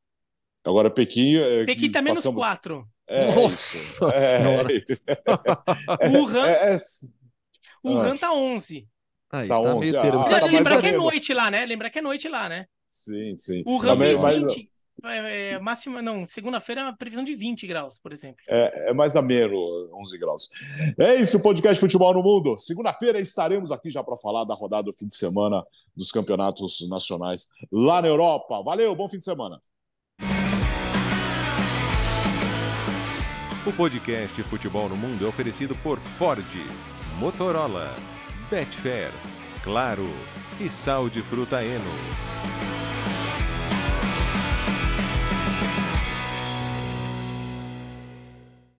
Agora, Pequim. É, Pequim tá menos passamos- 4. É, Nossa isso. Senhora. É, Wuhan, é, é, Wuhan tá 11. Aí, Tá tá, 11, meio ah, termo. tá Lembra mais lembrar que é noite lá, né? Lembrar que é noite lá, né? sim, sim. Wuhan Também, fez mas 20. É, é, máxima, não, segunda-feira é uma previsão de 20 graus, por exemplo. é, é mais ameno, 11 graus. É isso, podcast Futebol no Mundo. Segunda-feira estaremos aqui já para falar da rodada do fim de semana dos campeonatos nacionais lá na Europa. Valeu, bom fim de semana. O podcast Futebol no Mundo é oferecido por Ford, Motorola, Betfair, Claro e Sal de Fruta Eno.